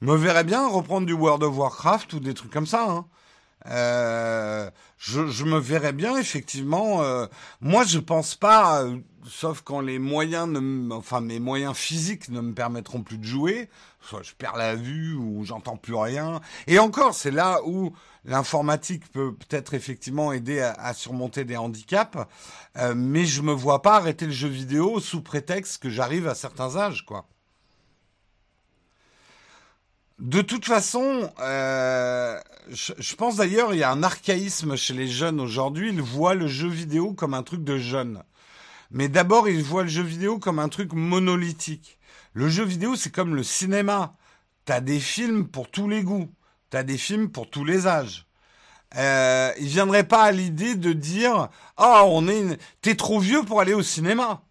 [SPEAKER 1] me verrais bien reprendre du World of Warcraft ou des trucs comme ça. Hein. Euh, je, je, me verrais bien effectivement. Euh, moi, je pense pas, euh, sauf quand les moyens, ne enfin mes moyens physiques ne me permettront plus de jouer, soit je perds la vue ou j'entends plus rien. Et encore, c'est là où l'informatique peut peut-être effectivement aider à, surmonter des handicaps. Euh, mais je me vois pas arrêter le jeu vidéo sous prétexte que j'arrive à certains âges, quoi. De toute façon, euh, je, pense d'ailleurs il y a un archaïsme chez les jeunes aujourd'hui. Ils voient le jeu vidéo comme un truc de jeunes. Mais d'abord, ils voient le jeu vidéo comme un truc monolithique. Le jeu vidéo, c'est comme le cinéma. T'as des films pour tous les goûts. T'as des films pour tous les âges. Euh, ils viendraient pas à l'idée de dire ah on est t'es trop vieux pour aller au cinéma.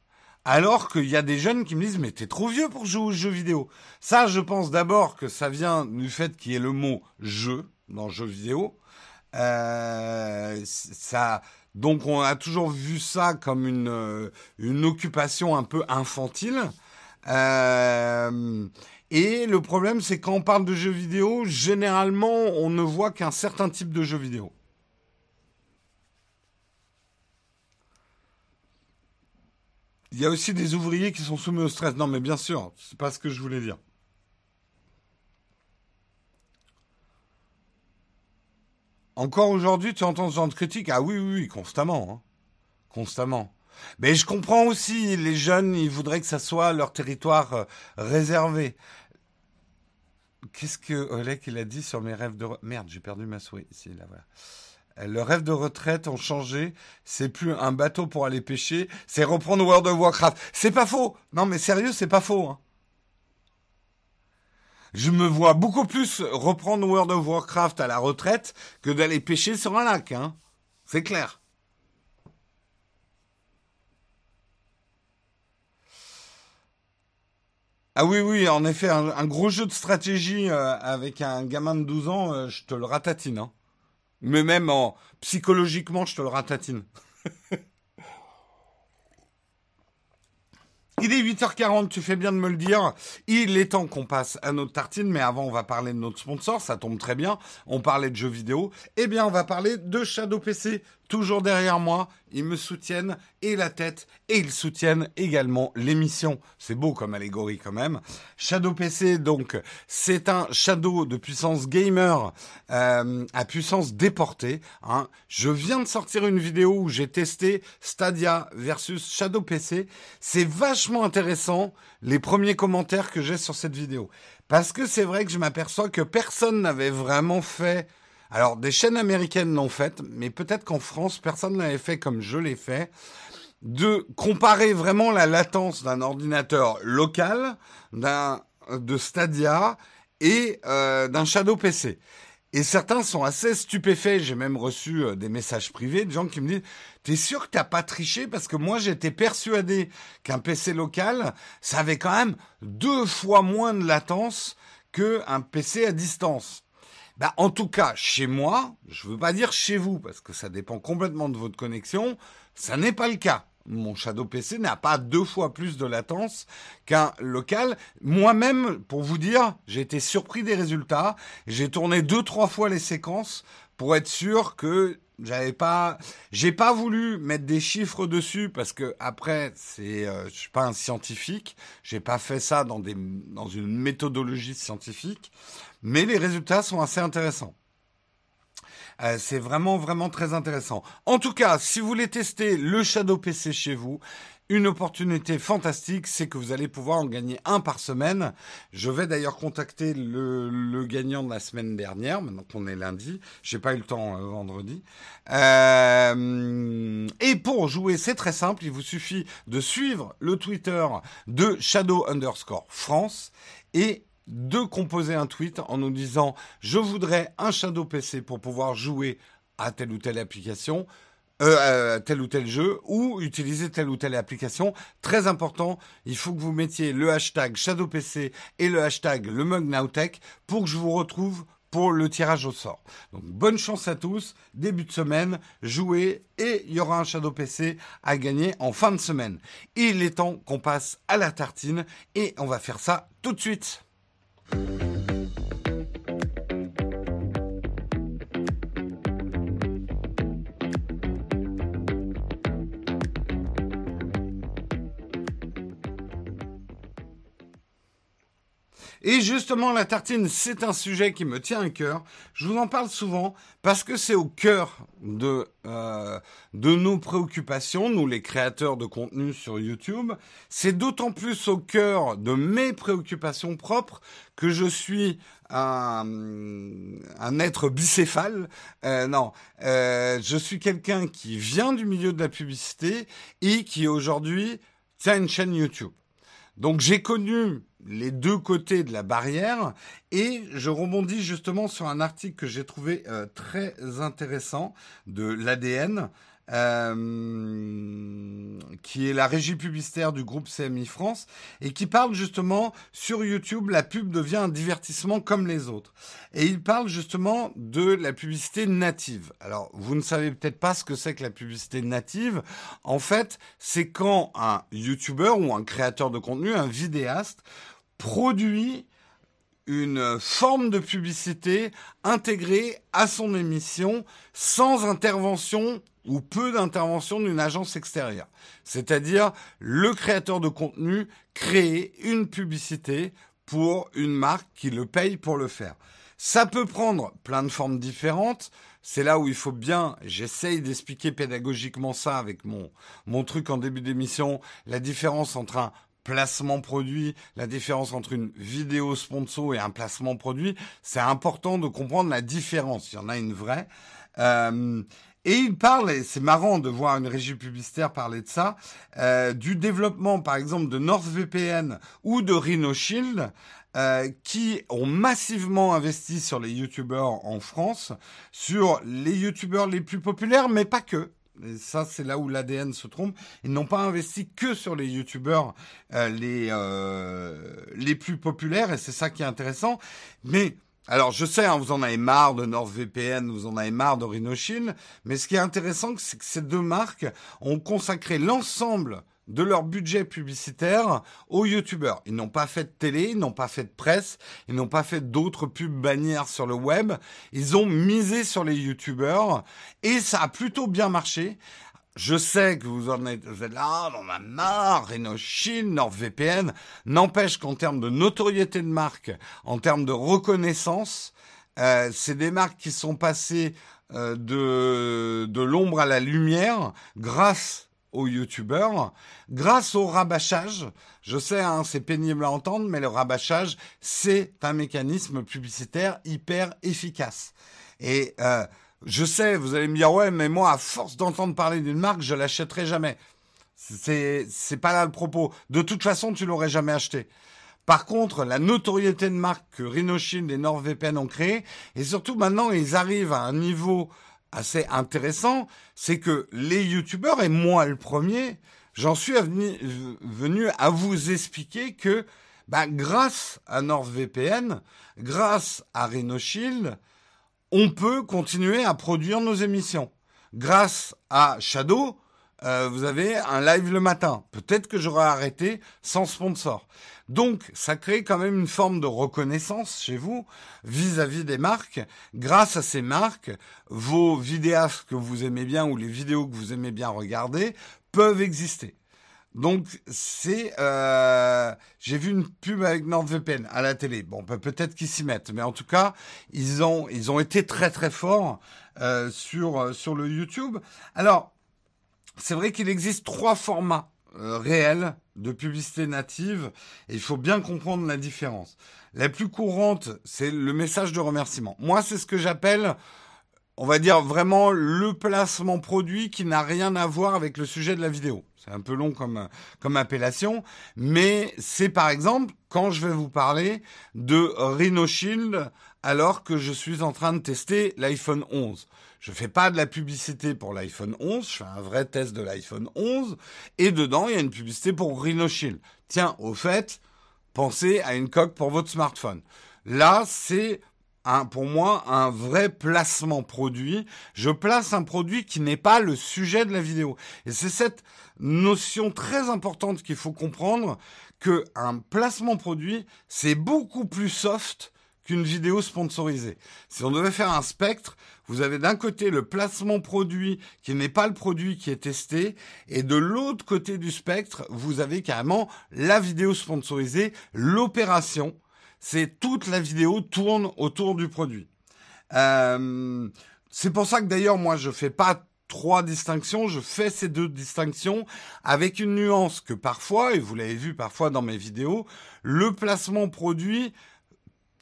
[SPEAKER 1] Alors qu'il y a des jeunes qui me disent mais t'es trop vieux pour jouer aux jeux vidéo. Ça, je pense d'abord que ça vient du fait qu'il y ait le mot jeu dans jeu vidéo. Euh, ça, donc on a toujours vu ça comme une, une occupation un peu infantile. Euh, et le problème, c'est quand on parle de jeux vidéo, généralement, on ne voit qu'un certain type de jeux vidéo. Il y a aussi des ouvriers qui sont soumis au stress. Non, mais bien sûr, c'est pas ce que je voulais dire. Encore aujourd'hui, tu entends ce genre de critique? Ah oui, oui, oui, constamment. Hein. Constamment. Mais je comprends aussi, les jeunes, ils voudraient que ça soit leur territoire euh, réservé. Qu'est-ce que Oleg il a dit sur mes rêves de... Merde, j'ai perdu ma souris. Ici, là, voilà. Euh, le rêve de retraite ont changé. C'est plus un bateau pour aller pêcher, c'est reprendre World of Warcraft. C'est pas faux. Non, mais sérieux, c'est pas faux. Hein. Je me vois beaucoup plus reprendre World of Warcraft à la retraite que d'aller pêcher sur un lac. Hein. C'est clair. Ah oui, oui, en effet, un, gros jeu de stratégie euh, avec un gamin de 12 ans, euh, je te le ratatine. Hein. Mais même en psychologiquement, je te le ratatine. Il est 8h40, tu fais bien de me le dire. Il est temps qu'on passe à notre tartine, mais avant on va parler de notre sponsor, ça tombe très bien. On parlait de jeux vidéo. Eh bien, on va parler de Shadow PC toujours derrière moi, ils me soutiennent et la tête et ils soutiennent également l'émission. C'est beau comme allégorie quand même. Shadow PC donc c'est un Shadow de puissance gamer euh, à puissance déportée. Hein. Je viens de sortir une vidéo où j'ai testé Stadia versus Shadow PC. C'est vachement intéressant les premiers commentaires que j'ai sur cette vidéo parce que c'est vrai que je m'aperçois que personne n'avait vraiment fait alors, des chaînes américaines l'ont fait, mais peut-être qu'en France, personne ne fait comme je l'ai fait, de comparer vraiment la latence d'un ordinateur local, d'un de Stadia et euh, d'un Shadow PC. Et certains sont assez stupéfaits. J'ai même reçu euh, des messages privés de gens qui me disent T'es sûr que t'as pas triché? Parce que moi, j'étais persuadé qu'un PC local, ça avait quand même deux fois moins de latence qu'un PC à distance. Bah, en tout cas, chez moi, je ne veux pas dire chez vous, parce que ça dépend complètement de votre connexion, ça n'est pas le cas. Mon Shadow PC n'a pas deux fois plus de latence qu'un local. Moi-même, pour vous dire, j'ai été surpris des résultats. J'ai tourné deux, trois fois les séquences pour être sûr que j'avais pas, j'ai pas voulu mettre des chiffres dessus parce que après, c'est, euh, je suis pas un scientifique. J'ai pas fait ça dans des, dans une méthodologie scientifique mais les résultats sont assez intéressants. Euh, c'est vraiment, vraiment très intéressant. En tout cas, si vous voulez tester le Shadow PC chez vous, une opportunité fantastique, c'est que vous allez pouvoir en gagner un par semaine. Je vais d'ailleurs contacter le, gagnant de la semaine dernière, maintenant qu'on est lundi. J'ai pas eu le temps euh, vendredi. Euh, et pour jouer, c'est très simple. Il vous suffit de suivre le Twitter de Shadow underscore France et de composer un tweet en nous disant je voudrais un Shadow PC pour pouvoir jouer à telle ou telle application, euh, tel ou tel jeu, ou utiliser telle ou telle application. Très important, il faut que vous mettiez le hashtag Shadow PC et le hashtag le pour que je vous retrouve pour le tirage au sort. Donc bonne chance à tous, début de semaine, jouez et il y aura un Shadow PC à gagner en fin de semaine. Il est temps qu'on passe à la tartine et on va faire ça tout de suite. Thank you. Et justement, la tartine, c'est un sujet qui me tient à cœur. Je vous en parle souvent parce que c'est au cœur de, euh, de nos préoccupations, nous les créateurs de contenu sur YouTube. C'est d'autant plus au cœur de mes préoccupations propres que je suis un, un être bicéphale. Euh, non, euh, je suis quelqu'un qui vient du milieu de la publicité et qui aujourd'hui tient une chaîne YouTube. Donc j'ai connu les deux côtés de la barrière et je rebondis justement sur un article que j'ai trouvé euh, très intéressant de l'ADN euh, qui est la régie publicitaire du groupe CMI France, et qui parle justement sur YouTube, la pub devient un divertissement comme les autres. Et il parle justement de la publicité native. Alors, vous ne savez peut-être pas ce que c'est que la publicité native. En fait, c'est quand un YouTuber ou un créateur de contenu, un vidéaste, produit une forme de publicité intégrée à son émission sans intervention ou peu d'intervention d'une agence extérieure. C'est-à-dire le créateur de contenu crée une publicité pour une marque qui le paye pour le faire. Ça peut prendre plein de formes différentes. C'est là où il faut bien, j'essaye d'expliquer pédagogiquement ça avec mon, mon truc en début d'émission, la différence entre un placement produit, la différence entre une vidéo sponsor et un placement produit. C'est important de comprendre la différence. Il y en a une vraie. Euh, et il parle, et c'est marrant de voir une régie publicitaire parler de ça, euh, du développement par exemple de NordVPN ou de RhinoShield, euh, qui ont massivement investi sur les youtubeurs en France, sur les youtubeurs les plus populaires, mais pas que. Et ça, c'est là où l'ADN se trompe. Ils n'ont pas investi que sur les youtubeurs euh, les, euh, les plus populaires, et c'est ça qui est intéressant. Mais alors, je sais, hein, vous en avez marre de NordVPN, vous en avez marre de RhinoShield, mais ce qui est intéressant, c'est que ces deux marques ont consacré l'ensemble de leur budget publicitaire aux youtubeurs. Ils n'ont pas fait de télé, ils n'ont pas fait de presse, ils n'ont pas fait d'autres pubs bannières sur le web. Ils ont misé sur les youtubeurs et ça a plutôt bien marché. Je sais que vous en êtes, vous êtes là, on a marre, RenoShield, NordVPN. N'empêche qu'en termes de notoriété de marque, en termes de reconnaissance, euh, c'est des marques qui sont passées euh, de, de l'ombre à la lumière grâce aux youtubeurs, grâce au rabâchage. Je sais, hein, c'est pénible à entendre, mais le rabâchage, c'est un mécanisme publicitaire hyper efficace. Et euh, je sais, vous allez me dire, ouais, mais moi, à force d'entendre parler d'une marque, je l'achèterai jamais. C'est, c'est pas là le propos. De toute façon, tu l'aurais jamais acheté. Par contre, la notoriété de marque que RhinoShield et NordVPN ont créé, et surtout maintenant, ils arrivent à un niveau assez intéressant, c'est que les youtubeurs, et moi le premier, j'en suis venu à vous expliquer que bah, grâce à NordVPN, grâce à RhinoShield, on peut continuer à produire nos émissions. Grâce à Shadow, euh, vous avez un live le matin. Peut-être que j'aurais arrêté sans sponsor. Donc, ça crée quand même une forme de reconnaissance chez vous vis-à-vis des marques. Grâce à ces marques, vos vidéastes que vous aimez bien ou les vidéos que vous aimez bien regarder peuvent exister. Donc c'est, euh, j'ai vu une pub avec NordVPN à la télé. Bon, peut-être qu'ils s'y mettent, mais en tout cas, ils ont, ils ont été très très forts euh, sur euh, sur le YouTube. Alors, c'est vrai qu'il existe trois formats réels de publicité native et il faut bien comprendre la différence. La plus courante, c'est le message de remerciement. Moi, c'est ce que j'appelle on va dire vraiment le placement produit qui n'a rien à voir avec le sujet de la vidéo. C'est un peu long comme, comme appellation, mais c'est par exemple quand je vais vous parler de RhinoShield alors que je suis en train de tester l'iPhone 11. Je fais pas de la publicité pour l'iPhone 11, je fais un vrai test de l'iPhone 11 et dedans il y a une publicité pour RhinoShield. Tiens, au fait, pensez à une coque pour votre smartphone. Là, c'est pour moi un vrai placement produit. Je place un produit qui n'est pas le sujet de la vidéo. Et c'est cette notion très importante qu'il faut comprendre que un placement produit, c'est beaucoup plus soft qu'une vidéo sponsorisée. Si on devait faire un spectre, vous avez d'un côté le placement produit qui n'est pas le produit qui est testé, et de l'autre côté du spectre, vous avez carrément la vidéo sponsorisée, l'opération, c'est toute la vidéo tourne autour du produit. Euh, c'est pour ça que d'ailleurs moi je fais pas trois distinctions, je fais ces deux distinctions avec une nuance que parfois, et vous l'avez vu parfois dans mes vidéos, le placement produit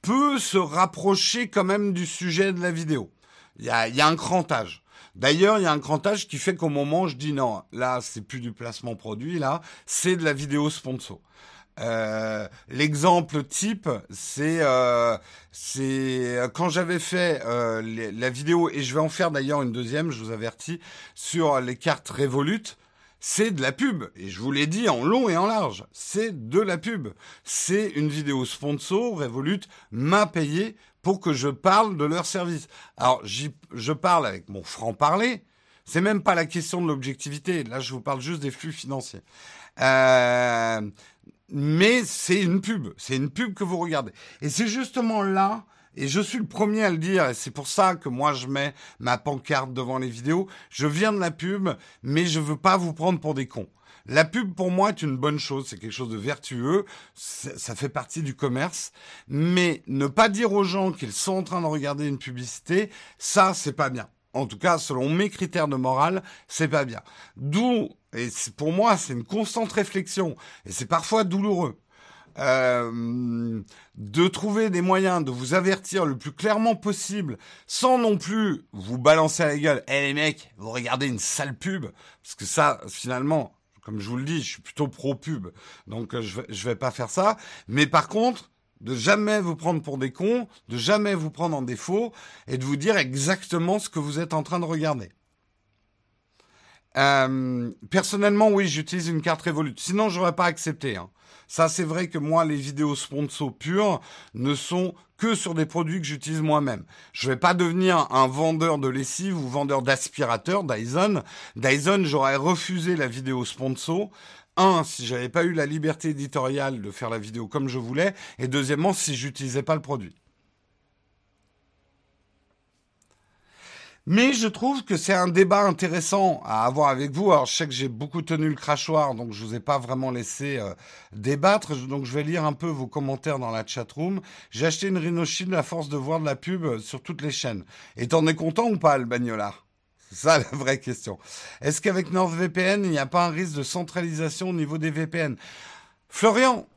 [SPEAKER 1] peut se rapprocher quand même du sujet de la vidéo. Il y a, y a un crantage. D'ailleurs, il y a un crantage qui fait qu'au moment où je dis non, là c'est plus du placement produit, là c'est de la vidéo sponsor. Euh, l'exemple type, c'est euh, quand j'avais fait euh, la vidéo et je vais en faire d'ailleurs une deuxième, je vous avertis sur les cartes Revolut. C'est de la pub et je vous l'ai dit en long et en large. C'est de la pub. C'est une vidéo sponsor. Revolut m'a payé pour que je parle de leur service. Alors je parle avec mon franc parler. C'est même pas la question de l'objectivité. Là, je vous parle juste des flux financiers. Euh, mais c'est une pub, c'est une pub que vous regardez. Et c'est justement là, et je suis le premier à le dire, et c'est pour ça que moi je mets ma pancarte devant les vidéos, je viens de la pub, mais je veux pas vous prendre pour des cons. La pub, pour moi, est une bonne chose. C'est quelque chose de vertueux. Ça fait partie du commerce. Mais ne pas dire aux gens qu'ils sont en train de regarder une publicité, ça, c'est pas bien. En tout cas, selon mes critères de morale, c'est pas bien. D'où, et pour moi, c'est une constante réflexion. Et c'est parfois douloureux. Euh, de trouver des moyens de vous avertir le plus clairement possible, sans non plus vous balancer à la gueule. Eh les mecs, vous regardez une sale pub, parce que ça, finalement, comme je vous le dis, je suis plutôt pro pub, donc euh, je vais, vais pas faire ça. Mais par contre, de jamais vous prendre pour des cons, de jamais vous prendre en défaut, et de vous dire exactement ce que vous êtes en train de regarder. Euh, personnellement, oui, j'utilise une carte Revolut. Sinon, j'aurais pas accepté. Hein. Ça, c'est vrai que moi, les vidéos sponsors pures ne sont que sur des produits que j'utilise moi-même. Je vais pas devenir un vendeur de lessive ou vendeur d'aspirateur Dyson. Dyson, j'aurais refusé la vidéo sponsor. Un, si j'avais pas eu la liberté éditoriale de faire la vidéo comme je voulais, et deuxièmement, si j'utilisais pas le produit. Mais je trouve que c'est un débat intéressant à avoir avec vous. Alors, je sais que j'ai beaucoup tenu le crachoir, donc je vous ai pas vraiment laissé euh, débattre. Donc, je vais lire un peu vos commentaires dans la chat room. J'ai acheté une Rhino à force de voir de la pub sur toutes les chaînes. Et t'en es content ou pas, le bagnolard? Ça la vraie question. Est-ce qu'avec NordVPN, il n'y a pas un risque de centralisation au niveau des VPN Florian,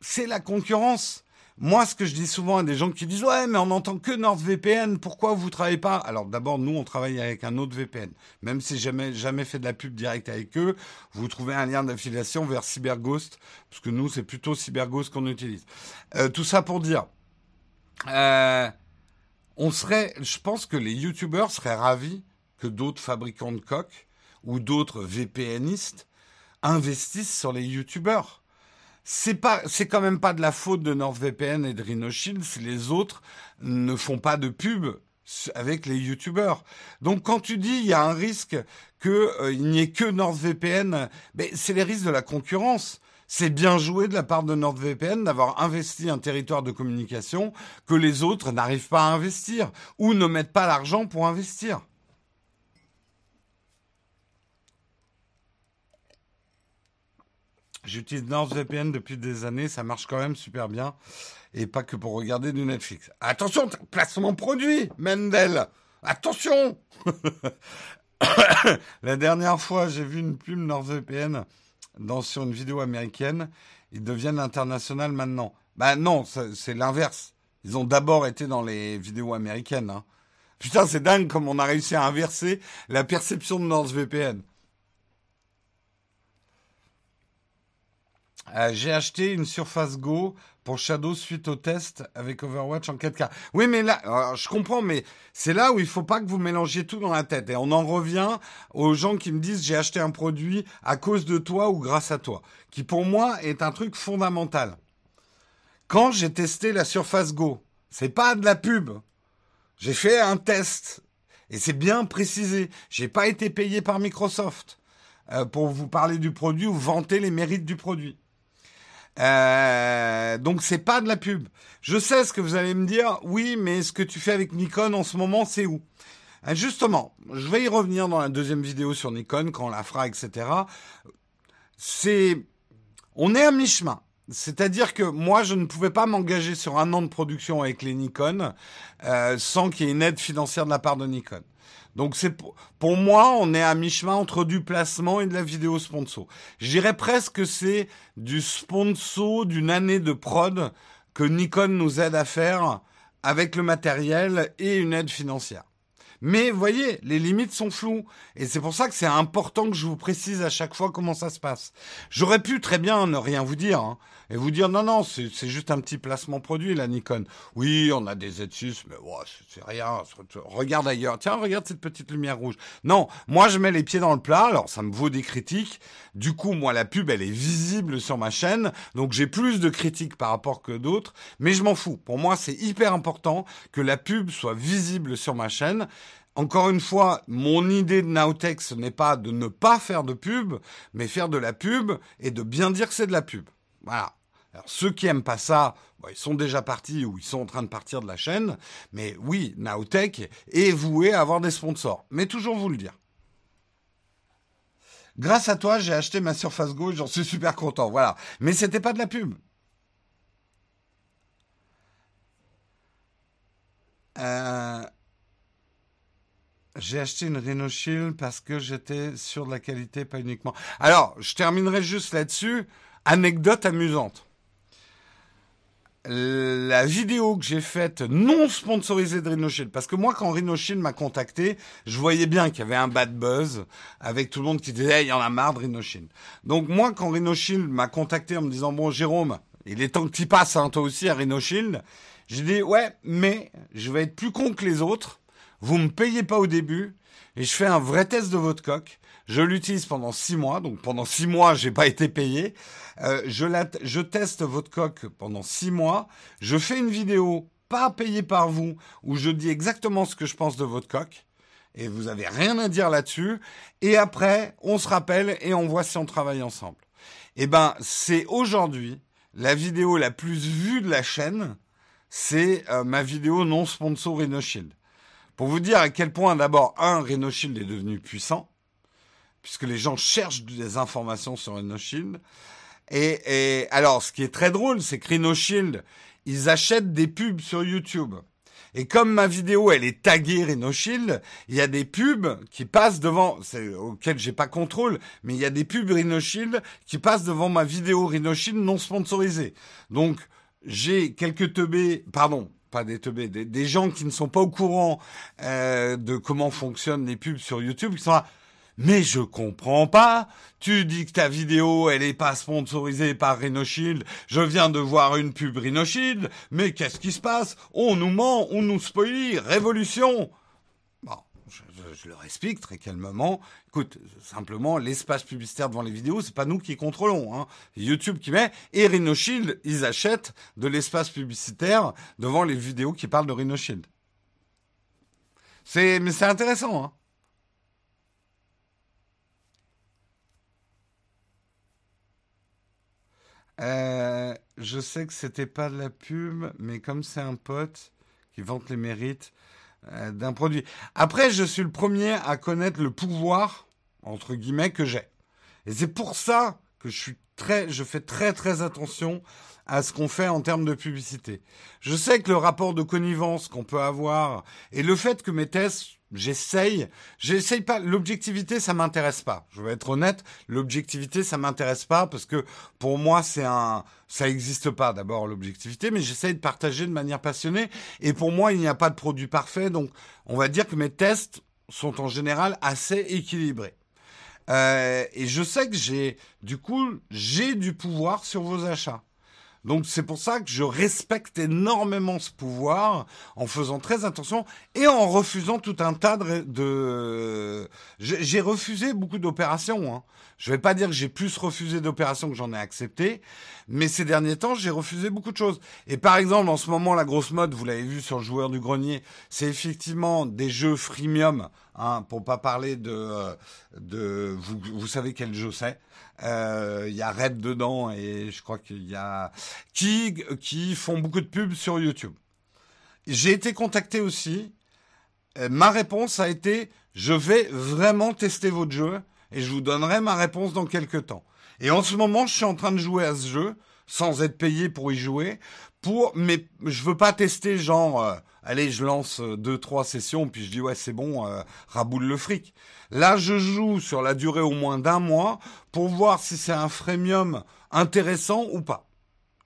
[SPEAKER 1] c'est la concurrence. Moi, ce que je dis souvent à des gens qui disent ouais, mais on n'entend que NordVPN, pourquoi vous travaillez pas? Alors d'abord, nous, on travaille avec un autre VPN. Même si jamais jamais fait de la pub directe avec eux, vous trouvez un lien d'affiliation vers CyberGhost, parce que nous, c'est plutôt CyberGhost qu'on utilise. Euh, tout ça pour dire, euh, on serait, je pense que les YouTubers seraient ravis que d'autres fabricants de coques ou d'autres VPNistes investissent sur les YouTubers c'est pas, c'est quand même pas de la faute de NordVPN et de RhinoShield si les autres ne font pas de pub avec les youtubeurs. Donc quand tu dis il y a un risque qu'il euh, n'y ait que NordVPN, ben, c'est les risques de la concurrence. C'est bien joué de la part de NordVPN d'avoir investi un territoire de communication que les autres n'arrivent pas à investir ou ne mettent pas l'argent pour investir. J'utilise NordVPN depuis des années, ça marche quand même super bien. Et pas que pour regarder du Netflix. Attention, placement produit, Mendel Attention La dernière fois, j'ai vu une pub NordVPN dans, sur une vidéo américaine. Ils deviennent international maintenant. Bah non, c'est l'inverse. Ils ont d'abord été dans les vidéos américaines. Hein. Putain, c'est dingue comme on a réussi à inverser la perception de NordVPN. Euh, j'ai acheté une Surface Go pour Shadow suite au test avec Overwatch en 4K. Oui, mais là, je comprends, mais c'est là où il faut pas que vous mélangiez tout dans la tête. Et on en revient aux gens qui me disent j'ai acheté un produit à cause de toi ou grâce à toi, qui pour moi est un truc fondamental. Quand j'ai testé la Surface Go, c'est pas de la pub. J'ai fait un test et c'est bien précisé. J'ai pas été payé par Microsoft euh, pour vous parler du produit ou vanter les mérites du produit. Euh, donc c'est pas de la pub. Je sais ce que vous allez me dire. Oui, mais ce que tu fais avec Nikon en ce moment, c'est où? Euh, Justement, je vais y revenir dans la deuxième vidéo sur Nikon quand on la fera, etc. C'est, on est à mi-chemin. C'est-à-dire que moi, je ne pouvais pas m'engager sur un an de production avec les Nikon euh, sans qu'il y ait une aide financière de la part de Nikon. Donc c'est pour, moi, on est à mi-chemin entre du placement et de la vidéo sponsor. Je dirais presque que c'est du sponsor d'une année de prod que Nikon nous aide à faire avec le matériel et une aide financière. Mais voyez, les limites sont floues. Et c'est pour ça que c'est important que je vous précise à chaque fois comment ça se passe. J'aurais pu très bien ne rien vous dire. Hein et vous dire non, non, c'est juste un petit placement produit, la Nikon. Oui, on a des Z6, mais oh, c'est rien. Regarde ailleurs. Tiens, regarde cette petite lumière rouge. Non, moi, je mets les pieds dans le plat. Alors, ça me vaut des critiques. Du coup, moi, la pub, elle est visible sur ma chaîne. Donc, j'ai plus de critiques par rapport que d'autres. Mais je m'en fous. Pour moi, c'est hyper important que la pub soit visible sur ma chaîne. Encore une fois, mon idée de Nowtech, ce n'est pas de ne pas faire de pub, mais faire de la pub et de bien dire que c'est de la pub. Voilà. Alors, ceux qui aiment pas ça, ils sont déjà partis ou ils sont en train de partir de la chaîne. Mais oui, Nowtech est voué à avoir des sponsors. Mais toujours vous le dire. Grâce à toi, j'ai acheté ma Surface Go, j'en suis super content. Voilà. Mais c'était pas de la pub. Euh, j'ai acheté une Rhino Shield parce que j'étais sûr de la qualité, pas uniquement. Alors, je terminerai juste là-dessus. Anecdote amusante. La vidéo que j'ai faite non sponsorisée de Rhino Shield, parce que moi, quand Rhino Shield m'a contacté, je voyais bien qu'il y avait un bad buzz avec tout le monde qui disait, il y en a marre de Rhino Shield. Donc moi, quand Rhino Shield m'a contacté en me disant, bon, Jérôme, il est temps que tu passes, hein, toi aussi, à Rhino Shield, j'ai dit, ouais, mais je vais être plus con que les autres. Vous me payez pas au début et je fais un vrai test de votre coque. Je l'utilise pendant six mois, donc pendant six mois, j'ai pas été payé. Euh, je, je teste votre coque pendant six mois. Je fais une vidéo pas payée par vous où je dis exactement ce que je pense de votre coque et vous avez rien à dire là-dessus. Et après, on se rappelle et on voit si on travaille ensemble. Eh ben, c'est aujourd'hui la vidéo la plus vue de la chaîne c'est euh, ma vidéo non sponsor RhinoShield. Pour vous dire à quel point, d'abord, un, RhinoShield est devenu puissant, puisque les gens cherchent des informations sur RhinoShield. Et, et alors, ce qui est très drôle, c'est que RhinoShield, ils achètent des pubs sur YouTube. Et comme ma vidéo, elle est taguée RhinoShield, il y a des pubs qui passent devant, auxquelles j'ai pas contrôle, mais il y a des pubs RhinoShield qui passent devant ma vidéo RhinoShield non sponsorisée. Donc, j'ai quelques teubés, pardon, pas des teubés, des, gens qui ne sont pas au courant euh, de comment fonctionnent les pubs sur YouTube, qui sont là, mais je comprends pas. Tu dis que ta vidéo, elle est pas sponsorisée par RhinoShield. Je viens de voir une pub RhinoShield. Mais qu'est-ce qui se passe? On nous ment, on nous spoilie. Révolution je, leur explique très calmement. Écoute, simplement, l'espace publicitaire devant les vidéos, c'est pas nous qui contrôlons. Hein. YouTube qui met. Et RhinoShield, ils achètent de l'espace publicitaire devant les vidéos qui parlent de RhinoShield. C'est, mais c'est intéressant. Hein. Euh, je sais que c'était pas de la pub, mais comme c'est un pote qui vante les mérites, euh, d'un produit. Après, je suis le premier à connaître le pouvoir, entre guillemets, que j'ai. Et c'est pour ça que je suis très, je fais très très attention à ce qu'on fait en termes de publicité. Je sais que le rapport de connivence qu'on peut avoir et le fait que mes tests J'essaye, j'essaye pas. L'objectivité, ça m'intéresse pas. Je vais être honnête, l'objectivité, ça m'intéresse pas parce que pour moi, c'est un, ça existe pas d'abord l'objectivité, mais j'essaye de partager de manière passionnée. Et pour moi, il n'y a pas de produit parfait, donc on va dire que mes tests sont en général assez équilibrés. Euh, et je sais que j'ai, du coup, j'ai du pouvoir sur vos achats. Donc c'est pour ça que je respecte énormément ce pouvoir en faisant très attention et en refusant tout un tas de... J'ai refusé beaucoup d'opérations. Hein. Je vais pas dire que j'ai plus refusé d'opérations que j'en ai accepté, mais ces derniers temps, j'ai refusé beaucoup de choses. Et par exemple, en ce moment, la grosse mode, vous l'avez vu sur le joueur du grenier, c'est effectivement des jeux freemium, hein, pour pas parler de... de vous, vous savez quel jeu c'est euh, il y a Red dedans et je crois qu'il y a qui qui font beaucoup de pubs sur YouTube. J'ai été contacté aussi. Euh, ma réponse a été je vais vraiment tester votre jeu et je vous donnerai ma réponse dans quelques temps. Et en ce moment, je suis en train de jouer à ce jeu sans être payé pour y jouer. Pour, mais je veux pas tester genre, euh, allez, je lance deux trois sessions puis je dis ouais c'est bon, raboule le fric. Là, je joue sur la durée au moins d'un mois pour voir si c'est un freemium intéressant ou pas.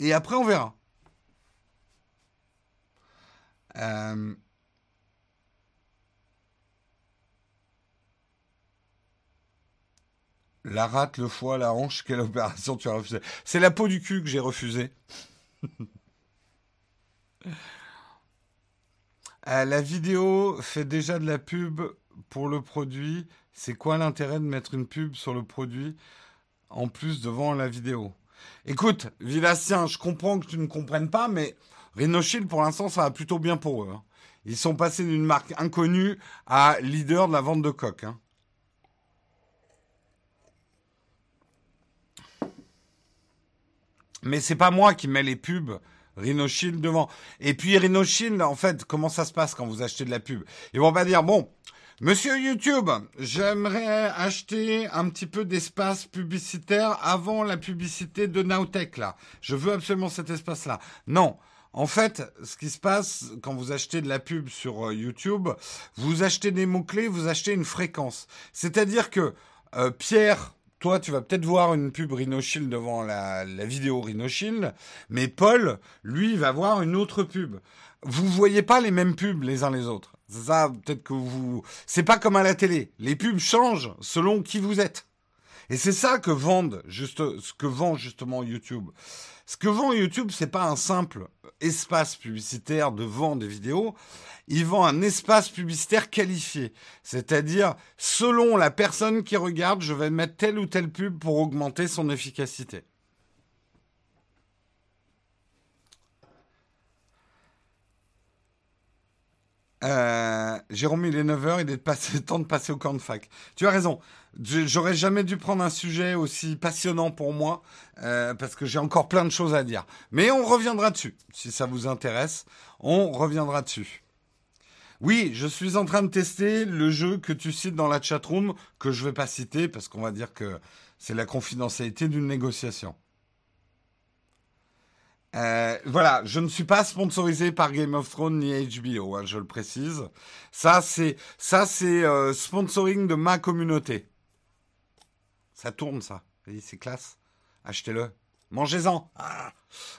[SPEAKER 1] Et après, on verra. Euh, la rate, le foie, la hanche, quelle opération tu as refusé C'est la peau du cul que j'ai refusé. Euh, la vidéo fait déjà de la pub pour le produit, c'est quoi l'intérêt de mettre une pub sur le produit en plus devant la vidéo? Écoute, Villassien, je comprends que tu ne comprennes pas, mais Rhinoshield, pour l'instant, ça va plutôt bien pour eux. Hein. Ils sont passés d'une marque inconnue à leader de la vente de coques. Hein. Mais c'est pas moi qui mets les pubs Rhinoshield devant. Et puis Rhinoshield, en fait, comment ça se passe quand vous achetez de la pub? Ils vont pas dire, bon, Monsieur YouTube, j'aimerais acheter un petit peu d'espace publicitaire avant la publicité de Nowtech, là. Je veux absolument cet espace-là. Non. En fait, ce qui se passe quand vous achetez de la pub sur euh, YouTube, vous achetez des mots-clés, vous achetez une fréquence. C'est-à-dire que euh, Pierre, toi, tu vas peut-être voir une pub Rhinoshield devant la, vidéo Rhinoshield, mais Paul, lui, va voir une autre pub. Vous voyez pas les mêmes pubs les uns les autres. Ça, peut-être que vous... C'est pas comme à la télé. Les pubs changent selon qui vous êtes. Et c'est ça que vendent, juste, ce que vend justement YouTube. Ce que vend YouTube, c'est pas un simple espace publicitaire de vente des vidéos. Il vend un espace publicitaire qualifié. C'est-à-dire, selon la personne qui regarde, je vais mettre telle ou telle pub pour augmenter son efficacité. Euh, Jérôme, il est 9h, il est temps de passer au camp de fac. Tu as raison. J'aurais jamais dû prendre un sujet aussi passionnant pour moi, euh, parce que j'ai encore plein de choses à dire. Mais on reviendra dessus. Si ça vous intéresse, on reviendra dessus. Oui, je suis en train de tester le jeu que tu cites dans la chatroom, que je vais pas citer, parce qu'on va dire que c'est la confidentialité d'une négociation. Euh, voilà, je ne suis pas sponsorisé par Game of Thrones ni HBO, hein, je le précise. Ça, c'est ça, c'est euh, sponsoring de ma communauté. Ça tourne, ça. C'est classe. Achetez-le. Mangez-en. Ah.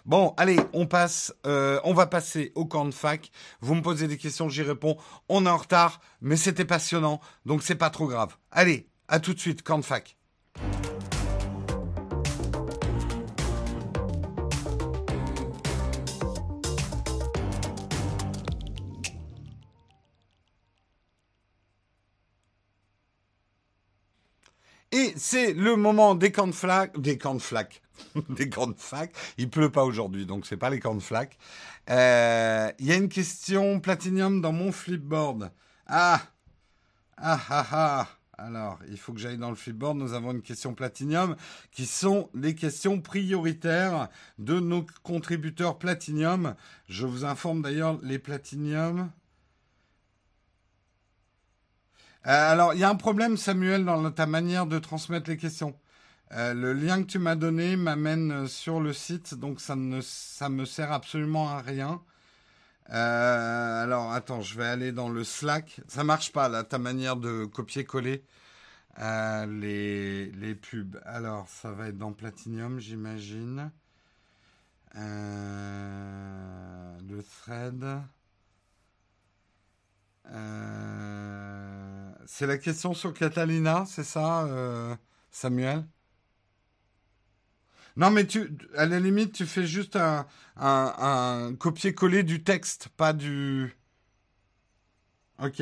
[SPEAKER 1] Bon, allez, on passe. Euh, on va passer au camp de fac. Vous me posez des questions, j'y réponds. On est en retard, mais c'était passionnant, donc c'est pas trop grave. Allez, à tout de suite, camp de fac. C'est le moment des camps de des camps de flac, des camps de fac. Il pleut pas aujourd'hui, donc c'est pas les camps de flac. Euh, il y a une question platinium dans mon flipboard. Ah, ah, ah, ah. Alors, il faut que j'aille dans le flipboard. Nous avons une question platinium qui sont les questions prioritaires de nos contributeurs platinium. Je vous informe d'ailleurs les platinium. Euh, alors, il y a un problème, Samuel, dans ta manière de transmettre les questions. Euh, le lien que tu m'as donné m'amène sur le site, donc ça ne me sert absolument à rien. Euh, alors, attends, je vais aller dans le Slack. Ça marche pas, là, ta manière de copier-coller les, les pubs. Alors, ça va être dans Platinum, j'imagine. le thread. Euh, c'est la question sur Catalina, c'est ça, euh, Samuel? Non, mais tu, à la limite, tu fais juste un, un copier-coller du texte, pas du. Ok.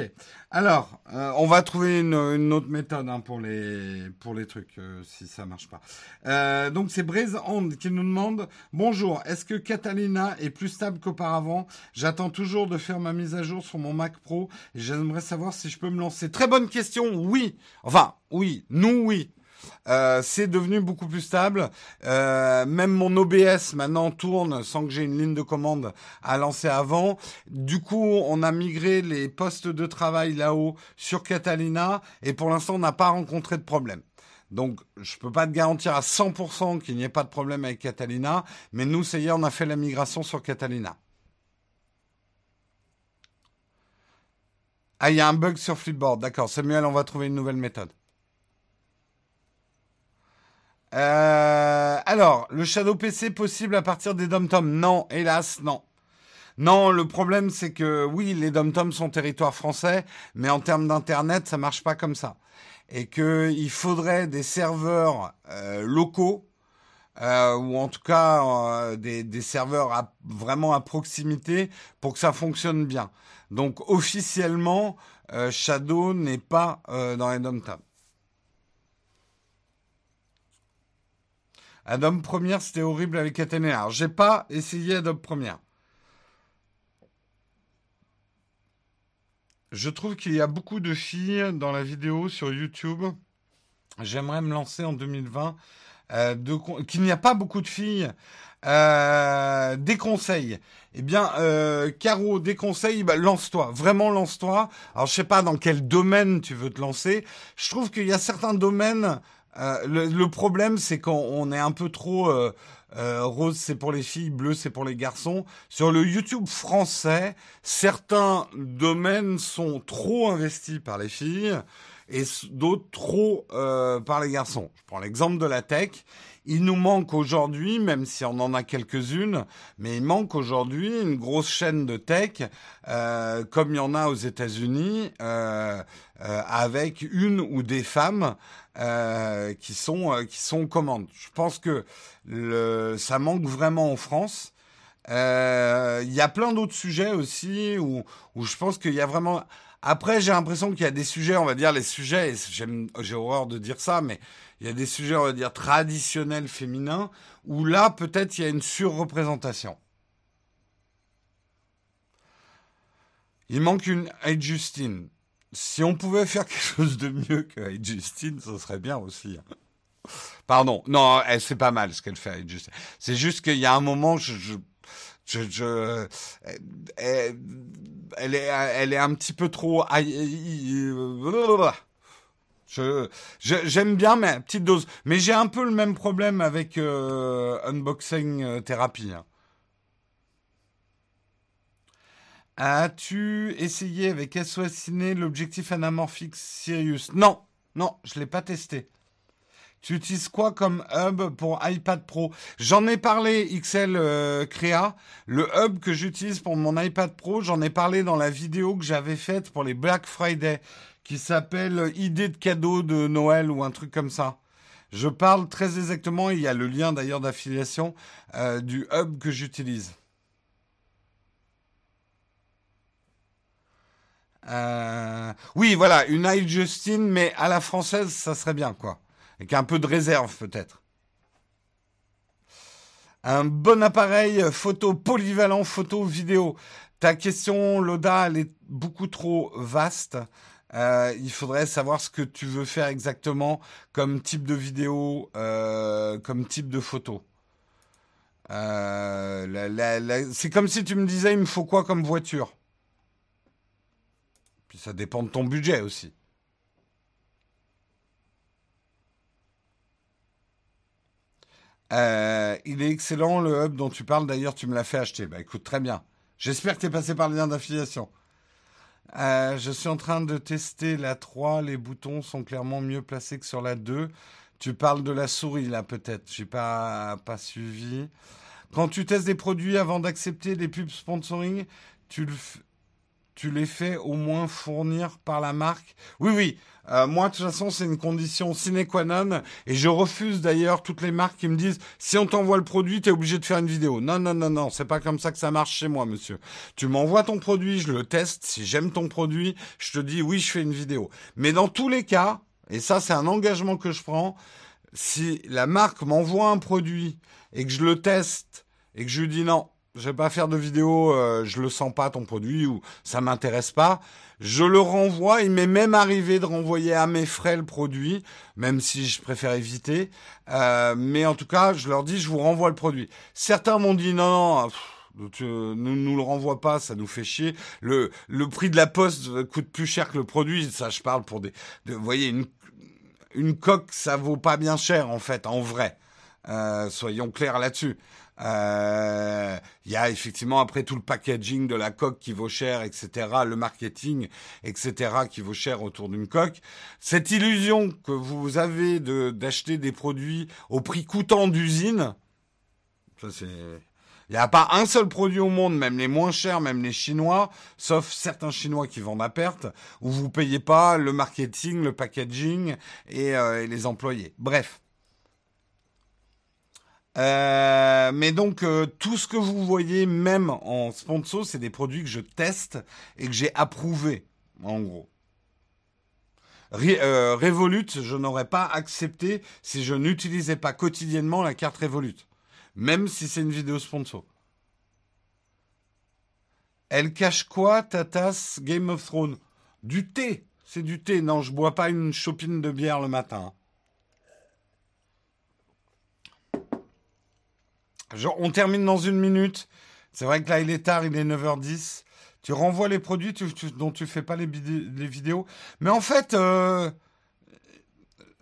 [SPEAKER 1] Alors, euh, on va trouver une, autre méthode hein, pour les pour les trucs euh, si ça marche pas. Euh, donc c'est Braise qui nous demande bonjour. Est-ce que Catalina est plus stable qu'auparavant? J'attends toujours de faire ma mise à jour sur mon Mac Pro et j'aimerais savoir si je peux me lancer. Très bonne question. Oui. Enfin, oui. Nous, oui. Euh, c'est devenu beaucoup plus stable. Euh, même mon OBS maintenant tourne sans que j'ai une ligne de commande à lancer avant. Du coup, on a migré les postes de travail là-haut sur Catalina et pour l'instant, on n'a pas rencontré de problème. Donc, je peux pas te garantir à 100% qu'il n'y ait pas de problème avec Catalina, mais nous, ça y on a fait la migration sur Catalina. Ah, il y a un bug sur Flipboard. D'accord. Samuel, on va trouver une nouvelle méthode. Euh, alors, le Shadow PC possible à partir des dom Non, hélas, non. Non, le problème c'est que oui, les dom sont territoire français, mais en termes d'internet, ça marche pas comme ça. Et qu'il faudrait des serveurs euh, locaux, euh, ou en tout cas des, serveurs vraiment à proximité pour que ça fonctionne bien. Donc officiellement, Shadow n'est pas dans les dom Adobe Premiere, c'était horrible avec. Alors, j'ai pas essayé Adobe Premiere. Je trouve qu'il y a beaucoup de filles dans la vidéo sur YouTube. J'aimerais me lancer en 2020 euh, qu'il n'y a pas beaucoup de filles. Euh, des conseils. Eh bien, euh, Caro, des conseils, bah, lance-toi, vraiment lance-toi. Alors, je sais pas dans quel domaine tu veux te lancer. Je trouve qu'il y a certains domaines. Euh, le, problème, c'est qu'on est un peu trop euh, rose, c'est pour les filles, bleu, c'est pour les garçons. Sur le YouTube français, certains domaines sont trop investis par les filles et d'autres trop par les garçons. Je prends l'exemple de la tech. Il nous manque aujourd'hui, même si on en a quelques-unes, mais il manque aujourd'hui une grosse chaîne de tech, euh, comme il y en a aux États-Unis, euh, euh, avec une ou des femmes qui sont qui sont aux commandes. Je pense que le, ça manque vraiment en France. Il y a plein d'autres sujets aussi où, où je pense qu'il y a vraiment. Après, j'ai l'impression qu'il y a des sujets, on va dire les sujets. J'ai horreur de dire ça, mais il y a des sujets, on va dire, traditionnels féminins, où là, peut-être, il y a une surreprésentation. Il manque une Hey Justine. Si on pouvait faire quelque chose de mieux que Hey Justine, ce serait bien aussi. Hein. Pardon, non, c'est pas mal ce qu'elle fait, Hey Justine. C'est juste qu'il y a un moment, je, je elle, est, elle est un petit peu trop. Je, j'aime bien, mais petite dose. Mais j'ai un peu le même problème avec euh, unboxing euh, thérapie. Hein. As-tu essayé avec SOS l'objectif anamorphique Sirius? Non, non, je l'ai pas testé. Tu utilises quoi comme hub pour iPad Pro? J'en ai parlé, XL euh, Créa. Le hub que j'utilise pour mon iPad Pro, j'en ai parlé dans la vidéo que j'avais faite pour les Black Friday qui s'appelle Idée de cadeau de Noël ou un truc comme ça. Je parle très exactement, il y a le lien d'ailleurs d'affiliation euh, du hub que j'utilise. Euh, oui, voilà, une iJustine, mais à la française, ça serait bien, quoi. Avec un peu de réserve, peut-être. Un bon appareil photo polyvalent, photo vidéo. Ta question, Loda, elle est beaucoup trop vaste. Euh, il faudrait savoir ce que tu veux faire exactement comme type de vidéo, euh, comme type de photo. Euh, c'est comme si tu me disais, il me faut quoi comme voiture? Puis ça dépend de ton budget aussi. il est excellent le hub dont tu parles. D'ailleurs, tu me l'as fait acheter. Bah écoute, très bien. J'espère que tu es passé par le lien d'affiliation. Euh, je suis en train de tester la 3. Les boutons sont clairement mieux placés que sur la 2. Tu parles de la souris là peut-être. J'ai pas pas suivi. Quand tu testes des produits avant d'accepter des pubs sponsoring, tu le, tu les fais au moins fournir par la marque. Oui, oui. Euh, moi, de toute façon, c'est une condition sine qua non. Et je refuse d'ailleurs toutes les marques qui me disent si on t'envoie le produit, t'es obligé de faire une vidéo. Non, non, non, non. C'est pas comme ça que ça marche chez moi, monsieur. Tu m'envoies ton produit, je le teste. Si j'aime ton produit, je te dis oui, je fais une vidéo. Mais dans tous les cas, et ça, c'est un engagement que je prends. Si la marque m'envoie un produit et que je le teste et que je lui dis non, je vais pas faire de vidéo, euh, je le sens pas ton produit ou ça m'intéresse pas. Je le renvoie. Il m'est même arrivé de renvoyer à mes frais le produit, même si je préfère éviter. Euh, mais en tout cas, je leur dis, je vous renvoie le produit. Certains m'ont dit non, non. ne nous le renvoie pas, ça nous fait chier. Le, le prix de la poste coûte plus cher que le produit. Ça, je parle pour des, vous voyez, une, une coque, ça vaut pas bien cher en fait, en vrai. Euh, soyons clairs là-dessus. Euh, il y a effectivement après tout le packaging de la coque qui vaut cher, etc. Le marketing, etc. qui vaut cher autour d'une coque. Cette illusion que vous avez de d'acheter des produits au prix coûtant d'usine, ça c'est il n'y a pas un seul produit au monde, même les moins chers, même les Chinois, sauf certains Chinois qui vendent à perte, où vous payez pas le marketing, le packaging et, euh, et les employés. Bref. Euh, mais donc euh, tout ce que vous voyez, même en sponsor, c'est des produits que je teste et que j'ai approuvés, en gros. Euh, Revolut, je n'aurais pas accepté si je n'utilisais pas quotidiennement la carte Revolut, même si c'est une vidéo sponsor. Elle cache quoi, ta tasse Game of Thrones? Du thé, c'est du thé. Non, je bois pas une chopine de bière le matin. On termine dans une minute. C'est vrai que là, il est tard, il est 9h10. Tu renvoies les produits dont tu fais pas les, vidéos. Mais en fait, euh,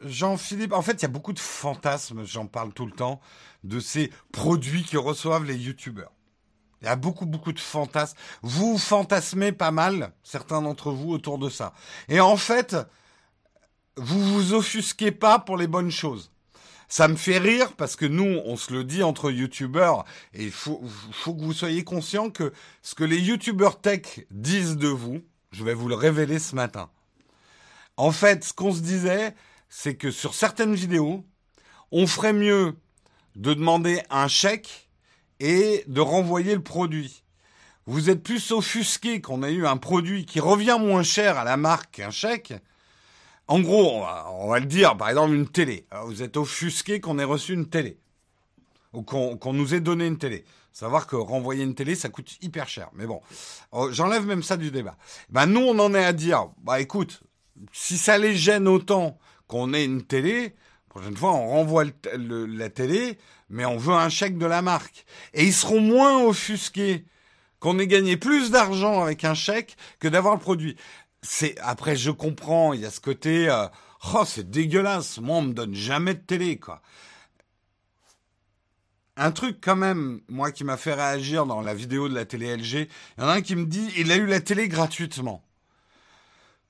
[SPEAKER 1] Jean-Philippe, en fait, il y a beaucoup de fantasmes, j'en parle tout le temps, de ces produits que reçoivent les youtubeurs. Il y a beaucoup, beaucoup de fantasmes. Vous fantasmez pas mal, certains d'entre vous, autour de ça. Et en fait, vous vous offusquez pas pour les bonnes choses. Ça me fait rire parce que nous, on se le dit entre youtubeurs, et il faut, que vous soyez conscient que ce que les youtubeurs tech disent de vous, je vais vous le révéler ce matin. En fait, ce qu'on se disait, c'est que sur certaines vidéos, on ferait mieux de demander un chèque et de renvoyer le produit. Vous êtes plus offusqué qu'on ait eu un produit qui revient moins cher à la marque qu'un chèque. En gros, on va, le dire, par exemple une télé. vous êtes offusqué qu'on ait reçu une télé ou qu'on nous ait donné une télé. Savoir que renvoyer une télé, ça coûte hyper cher. Mais bon, oh, j'enlève même ça du débat. Ben nous, on en est à dire, bah écoute, si ça les gêne autant qu'on ait une télé, prochaine fois, on renvoie la télé, mais on veut un chèque de la marque. Et ils seront moins offusqués qu'on ait gagné plus d'argent avec un chèque que d'avoir le produit. C'est après je comprends, il y a ce côté euh, oh c'est dégueulasse, moi on me donne jamais de télé quoi. Un truc quand même, moi qui m'a fait réagir dans la vidéo de la télé LG, il y en a un qui me dit il a eu la télé gratuitement.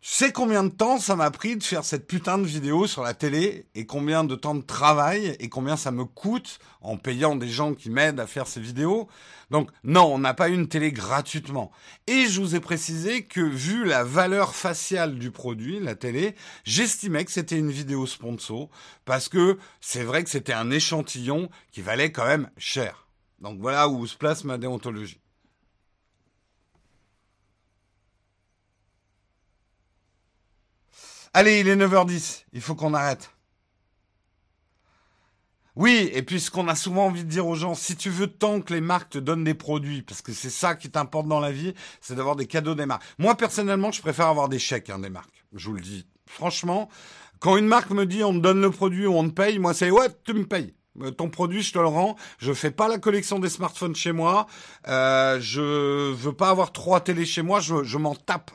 [SPEAKER 1] Sais combien de temps ça m'a pris de faire cette putain de vidéo sur la télé et combien de temps de travail et combien ça me coûte en payant des gens qui m'aident à faire ces vidéos? Donc non, on n'a pas une télé gratuitement. Et je vous ai précisé que vu la valeur faciale du produit, la télé, j'estimais que c'était une vidéo sponsor parce que c'est vrai que c'était un échantillon qui valait quand même cher. Donc voilà où se place ma déontologie. Allez, il est 9h10, il faut qu'on arrête. Oui, et puis ce qu'on a souvent envie de dire aux gens, si tu veux tant que les marques te donnent des produits, parce que c'est ça qui t'importe dans la vie, c'est d'avoir des cadeaux des marques. Moi, personnellement, je préfère avoir des chèques hein, des marques. Je vous le dis. Franchement, quand une marque me dit on me donne le produit ou on te paye, moi c'est ouais, tu me payes. Euh, ton produit, je te le rends. Je fais pas la collection des smartphones chez moi. Euh, je veux pas avoir trois télés chez moi. Je, je m'en tape.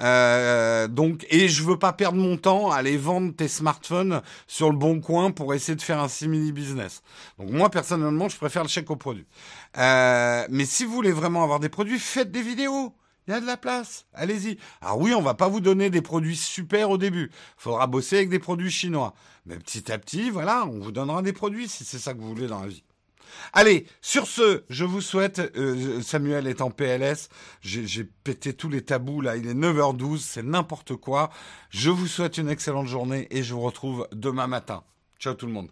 [SPEAKER 1] Euh, donc, et je veux pas perdre mon temps à aller vendre tes smartphones sur le bon coin pour essayer de faire un simili business. Donc moi personnellement, je préfère le chèque au produit. Euh, mais si vous voulez vraiment avoir des produits, faites des vidéos. Il y a de la place. Allez-y. Alors oui, on va pas vous donner des produits super au début. Faudra bosser avec des produits chinois. Mais petit à petit, voilà, on vous donnera des produits si c'est ça que vous voulez dans la vie. Allez, sur ce, je vous souhaite, euh, Samuel est en PLS, j'ai pété tous les tabous là, il est 9h12, c'est n'importe quoi. Je vous souhaite une excellente journée et je vous retrouve demain matin. Ciao tout le monde.